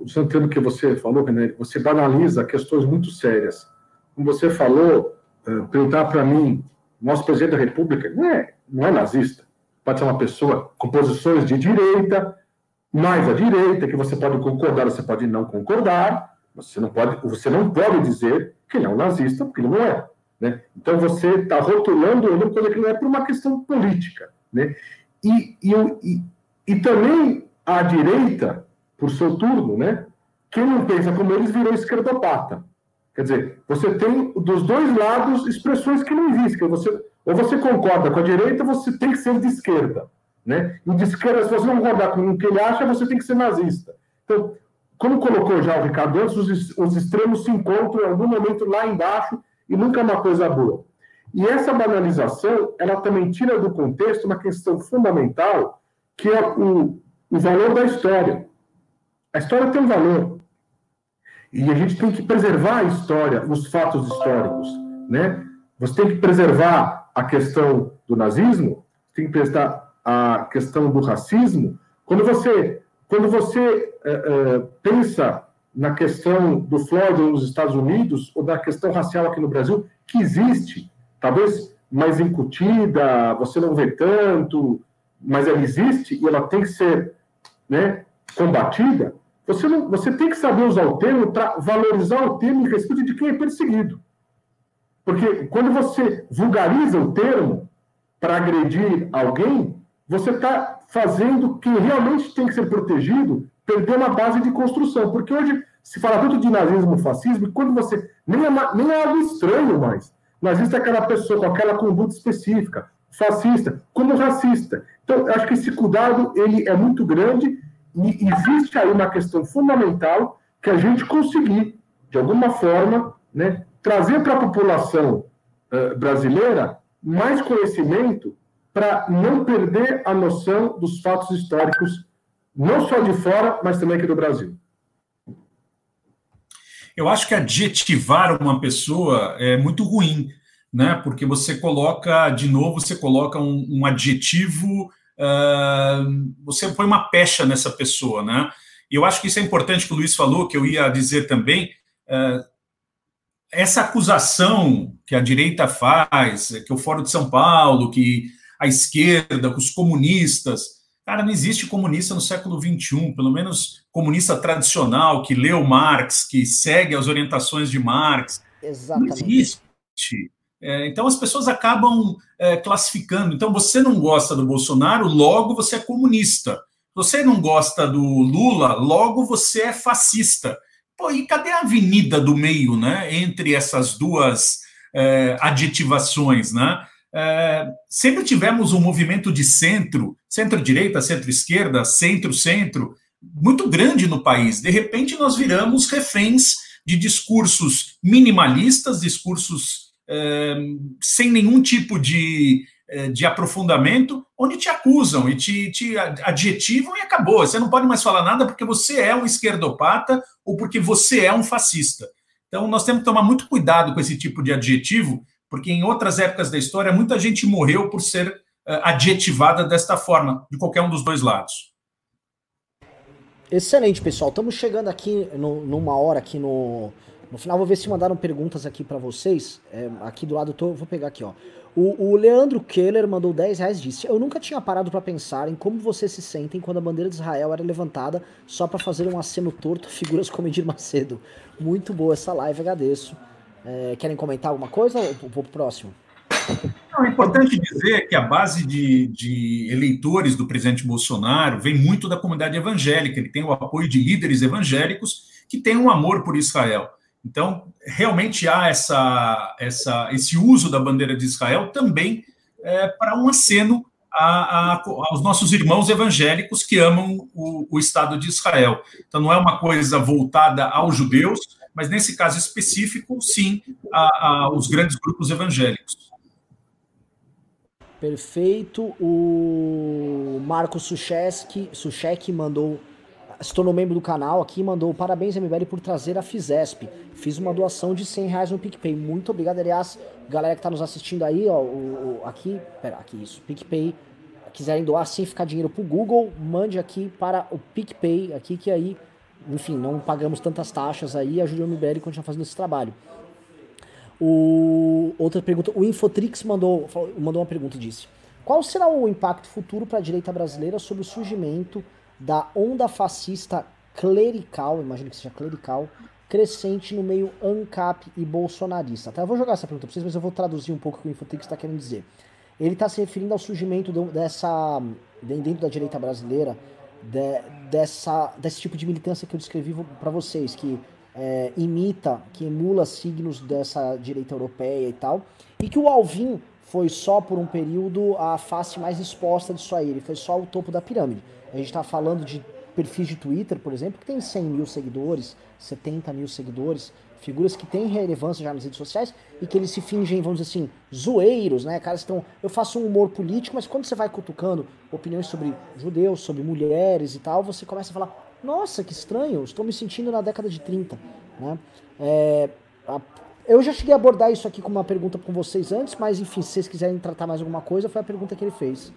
uh, Santana, que você falou, René, você banaliza questões muito sérias. Como você falou, uh, perguntar para mim nosso presidente da República não é, não é nazista. Pode ser uma pessoa com posições de direita, mais à direita, que você pode concordar, você pode não concordar, você não pode, você não pode dizer que ele é um nazista, porque ele não é. Né? Então você está rotulando ele coisa que não é por uma questão política. Né? E, e, e, e também a direita, por seu turno, né? quem não pensa como eles virou esquerdopata. Quer dizer, você tem dos dois lados expressões que não existem. Você, ou você concorda com a direita, você tem que ser de esquerda. Né? E de esquerda, se você não concordar com o que ele acha, você tem que ser nazista. Então, como colocou já o Ricardo antes, os, os extremos se encontram em algum momento lá embaixo e nunca é uma coisa boa. E essa banalização, ela também tira do contexto uma questão fundamental, que é o, o valor da história. A história tem um valor. E a gente tem que preservar a história, os fatos históricos, né? Você tem que preservar a questão do nazismo, tem que preservar a questão do racismo. Quando você, quando você é, é, pensa na questão do Floyd nos Estados Unidos ou da questão racial aqui no Brasil, que existe, talvez mais incutida, você não vê tanto, mas ela existe e ela tem que ser né, combatida. Você, não, você tem que saber usar o termo para valorizar o termo em respeito de quem é perseguido. Porque quando você vulgariza o termo para agredir alguém, você está fazendo quem realmente tem que ser protegido perder uma base de construção. Porque hoje se fala tanto de nazismo fascismo, e quando você. Nem é, nem é algo estranho mais. Nazista é aquela pessoa com aquela conduta específica, fascista, como racista. Então, acho que esse cuidado ele é muito grande E existe aí uma questão fundamental que a gente conseguir, de alguma forma, né, trazer para a população uh, brasileira mais conhecimento para não perder a noção dos fatos históricos, não só de fora, mas também aqui do Brasil. Eu acho que adjetivar uma pessoa é muito ruim, né? Porque você coloca, de novo, você coloca um, um adjetivo, uh, você põe uma pecha nessa pessoa, né? E eu acho que isso é importante que o Luiz falou, que eu ia dizer também. Uh, essa acusação que a direita faz, que o Fórum de São Paulo, que a esquerda, que os comunistas, Cara, não existe comunista no século XXI, pelo menos comunista tradicional, que leu Marx, que segue as orientações de Marx. Exatamente. Não existe. É, então as pessoas acabam é, classificando. Então você não gosta do Bolsonaro, logo você é comunista. Você não gosta do Lula, logo você é fascista. Pô, e cadê a avenida do meio, né? Entre essas duas é, adjetivações, né? É, sempre tivemos um movimento de centro, centro-direita, centro-esquerda, centro-centro, muito grande no país. De repente, nós viramos reféns de discursos minimalistas, discursos é, sem nenhum tipo de, é, de aprofundamento, onde te acusam e te, te adjetivam e acabou. Você não pode mais falar nada porque você é um esquerdopata ou porque você é um fascista. Então, nós temos que tomar muito cuidado com esse tipo de adjetivo, porque em outras épocas da história muita gente morreu por ser uh, adjetivada desta forma, de qualquer um dos dois lados. Excelente, pessoal. Estamos chegando aqui no, numa hora aqui no, no final. Vou ver se mandaram perguntas aqui para vocês. É, aqui do lado, tô, vou pegar aqui, ó. O, o, Leandro Keller mandou 10 reais disse: Eu nunca tinha parado para pensar em como vocês se sentem quando a bandeira de Israel era levantada só para fazer um aceno torto figuras como Edir Macedo. Muito boa essa live, agradeço. É, querem comentar alguma coisa ou vou para o próximo? É importante dizer que a base de, de, eleitores do presidente Bolsonaro vem muito da comunidade evangélica. Ele tem o apoio de líderes evangélicos que têm um amor por Israel. Então, realmente há essa, essa, esse uso da bandeira de Israel também é, para um aceno a, a, aos nossos irmãos evangélicos que amam o, o Estado de Israel. Então, não é uma coisa voltada aos judeus, mas nesse caso específico, sim, a, a, os grandes grupos evangélicos. Perfeito. O Marco Suchek, Suchek mandou, se tornou membro do canal aqui, mandou parabéns, MBL, por trazer a Fizesp. Fiz uma doação de 100 reais no PicPay. Muito obrigado, aliás, galera que está nos assistindo aí, ó, o, o, aqui, pera, aqui isso, PicPay. Quiserem doar sem ficar dinheiro pro Google, mande aqui para o PicPay, aqui que aí enfim, não pagamos tantas taxas aí, ajude o MBL a continuar fazendo esse trabalho. O, outra pergunta, o Infotrix mandou, mandou uma pergunta e disse: Qual será o impacto futuro para a direita brasileira sobre o surgimento da onda fascista clerical, imagino que seja clerical, crescente no meio ANCAP e bolsonarista? Tá? Eu vou jogar essa pergunta para vocês, mas eu vou traduzir um pouco o que o Infotrix está querendo dizer. Ele está se referindo ao surgimento dessa, dentro da direita brasileira, de, dessa, desse tipo de militância que eu descrevi para vocês, que é, imita, que emula signos dessa direita europeia e tal, e que o Alvin foi só por um período a face mais exposta disso aí, ele foi só o topo da pirâmide. A gente está falando de perfis de Twitter, por exemplo, que tem 100 mil seguidores, 70 mil seguidores, figuras que têm relevância já nas redes sociais e que eles se fingem, vamos dizer assim, zoeiros, né? Caras estão. Eu faço um humor político, mas quando você vai cutucando opiniões sobre judeus, sobre mulheres e tal, você começa a falar: nossa, que estranho, estou me sentindo na década de 30, né? É, a, eu já cheguei a abordar isso aqui com uma pergunta com vocês antes, mas enfim, se vocês quiserem tratar mais alguma coisa, foi a pergunta que ele fez.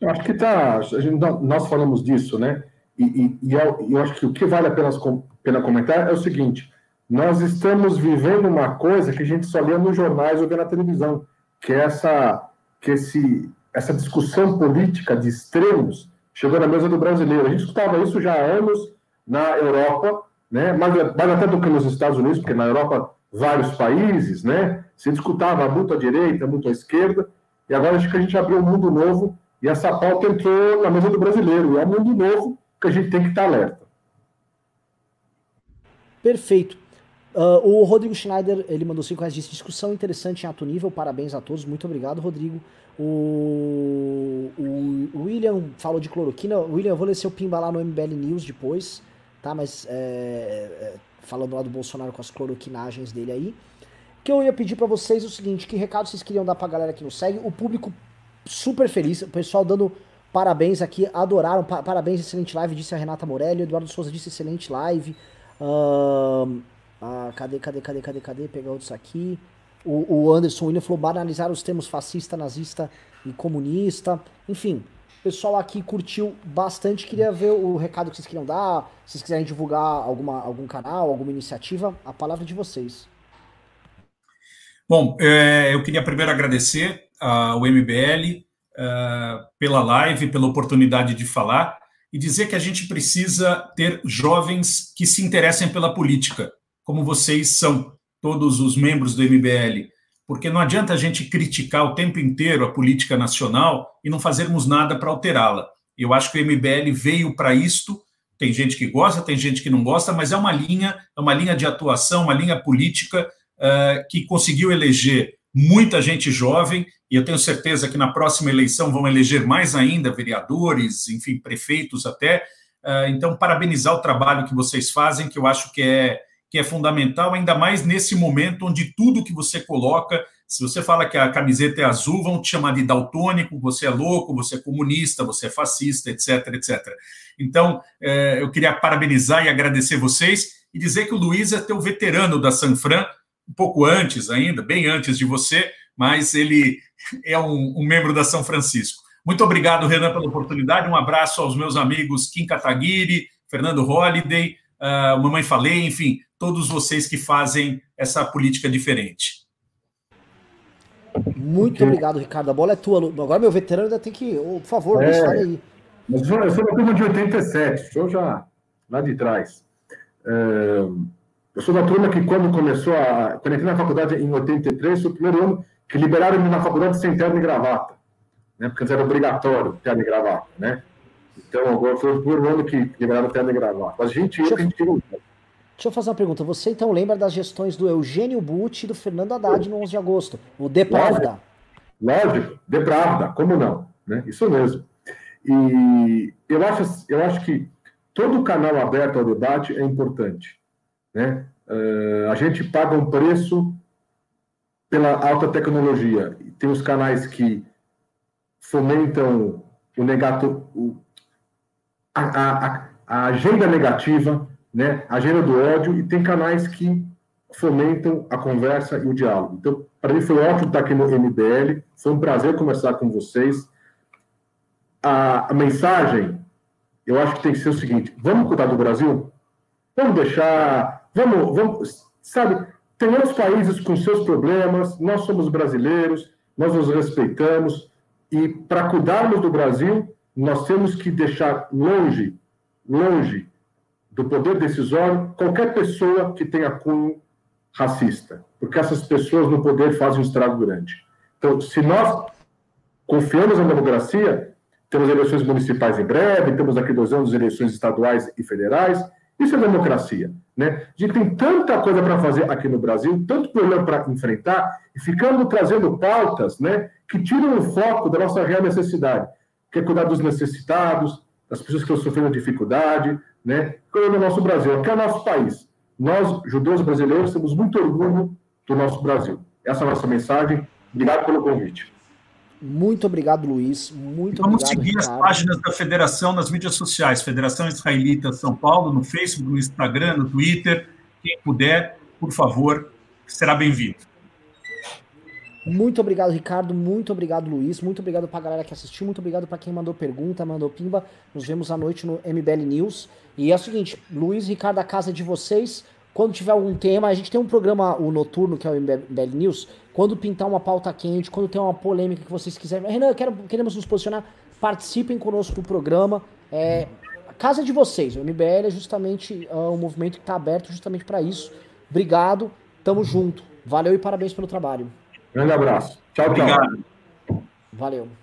Eu acho que tá. Gente, nós falamos disso, né? E, e, e eu, acho que o que vale a pena, pena comentar é o seguinte: nós estamos vivendo uma coisa que a gente só lê nos jornais ou vê na televisão, que é essa, que esse, essa discussão política de extremos chegou na mesa do brasileiro. A gente escutava isso já há anos na Europa, né? mais, mais até do que nos Estados Unidos, porque na Europa vários países, né? Se discutava muito à direita, muito à esquerda, e agora acho que a gente abriu um mundo novo e essa pauta entrou na mesa do brasileiro. E é um mundo novo que a gente tem que estar alerta. Perfeito. Uh, o Rodrigo Schneider, ele mandou 5 reais, disse discussão interessante em alto nível, parabéns a todos, muito obrigado, Rodrigo. O, o, o William falou de cloroquina. William, eu vou ler seu pimba lá no MBL News depois, tá? Mas é, é, falando lá do Bolsonaro com as cloroquinagens dele aí. Que eu ia pedir para vocês o seguinte: que recado vocês queriam dar pra galera que nos segue? O público super feliz, o pessoal dando parabéns aqui, adoraram. Pa parabéns, excelente live, disse a Renata Morelli. Eduardo Souza disse excelente live. Uh, ah, cadê, cadê, cadê, cadê, cadê? Pegar outros aqui. O, o Anderson William falou banalizar os termos fascista, nazista e comunista. Enfim, o pessoal aqui curtiu bastante. Queria ver o recado que vocês queriam dar. Se vocês quiserem divulgar alguma, algum canal, alguma iniciativa, a palavra é de vocês. Bom, é, eu queria primeiro agradecer ao MBL uh, pela live, pela oportunidade de falar e dizer que a gente precisa ter jovens que se interessem pela política, como vocês são, todos os membros do MBL. Porque não adianta a gente criticar o tempo inteiro a política nacional e não fazermos nada para alterá-la. Eu acho que o MBL veio para isto. Tem gente que gosta, tem gente que não gosta, mas é uma linha, é uma linha de atuação, uma linha política uh, que conseguiu eleger muita gente jovem, e eu tenho certeza que na próxima eleição vão eleger mais ainda vereadores, enfim, prefeitos até. Uh, então, parabenizar o trabalho que vocês fazem, que eu acho que é, que é fundamental, ainda mais nesse momento onde tudo que você coloca, se você fala que a camiseta é azul, vão te chamar de daltônico, você é louco, você é comunista, você é fascista, etc, etc. Então, uh, eu queria parabenizar e agradecer vocês e dizer que o Luiz é teu veterano da Sanfran, um pouco antes ainda, bem antes de você, mas ele é um, um membro da São Francisco. Muito obrigado, Renan, pela oportunidade. Um abraço aos meus amigos Kim Kataguiri, Fernando Holliday, uh, Mamãe Falei, enfim, todos vocês que fazem essa política diferente. Muito obrigado, Ricardo. A bola é tua. Agora meu veterano ainda tem que. Oh, por favor, é, aí. Eu sou, eu sou da turma de 87, sou já lá de trás. É, eu sou da turma que, quando começou a. Quando entrei na faculdade em 83, foi o primeiro ano que liberaram na faculdade sem terno e gravata. Né? Porque antes era obrigatório terno e gravata, né? Então, agora foi o primeiro ano que liberaram terno e gravata. Mas a gente, deixa, eu, a gente Deixa eu fazer uma pergunta. Você então lembra das gestões do Eugênio Butti e do Fernando Haddad no 11 de agosto? O De Pravda. Lógico, De Pravda, como não? Né? Isso mesmo. E eu acho, eu acho que todo canal aberto ao debate é importante. Né? Uh, a gente paga um preço pela alta tecnologia. Tem os canais que fomentam o negato, o, a, a, a, agenda negativa, né? a agenda do ódio, e tem canais que fomentam a conversa e o diálogo. Então, para mim foi ótimo estar aqui no MBL, foi um prazer conversar com vocês. A, a mensagem, eu acho que tem que ser o seguinte: vamos cuidar do Brasil? Vamos deixar Vamos, vamos, sabe, outros países com seus problemas, nós somos brasileiros, nós nos respeitamos, e para cuidarmos do Brasil, nós temos que deixar longe, longe do poder decisório qualquer pessoa que tenha cunho racista, porque essas pessoas no poder fazem um estrago grande. Então, se nós confiamos na democracia, temos eleições municipais em breve, temos daqui dois anos eleições estaduais e federais, isso é democracia. Né? A gente tem tanta coisa para fazer aqui no Brasil, tanto problema para enfrentar, e ficando trazendo pautas né, que tiram o foco da nossa real necessidade, que é cuidar dos necessitados, das pessoas que estão sofrendo dificuldade, né? Cuidar do nosso Brasil, que é o nosso país. Nós, judeus brasileiros, temos muito orgulho do nosso Brasil. Essa é a nossa mensagem. Obrigado pelo convite. Muito obrigado, Luiz. Muito Vamos obrigado. Seguir Ricardo. as páginas da Federação nas mídias sociais, Federação Israelita São Paulo, no Facebook, no Instagram, no Twitter. Quem puder, por favor, será bem-vindo. Muito obrigado, Ricardo. Muito obrigado, Luiz. Muito obrigado para a galera que assistiu. Muito obrigado para quem mandou pergunta, mandou pimba. Nos vemos à noite no MBL News. E é o seguinte, Luiz, Ricardo, a casa é de vocês. Quando tiver algum tema, a gente tem um programa, o noturno, que é o MBL News. Quando pintar uma pauta quente, quando tem uma polêmica que vocês quiserem. Renan, quero, queremos nos posicionar. Participem conosco do programa. É, a casa de vocês. O MBL é justamente uh, um movimento que está aberto justamente para isso. Obrigado, tamo junto. Valeu e parabéns pelo trabalho. Grande abraço. Tchau, tchau. Obrigado. Valeu.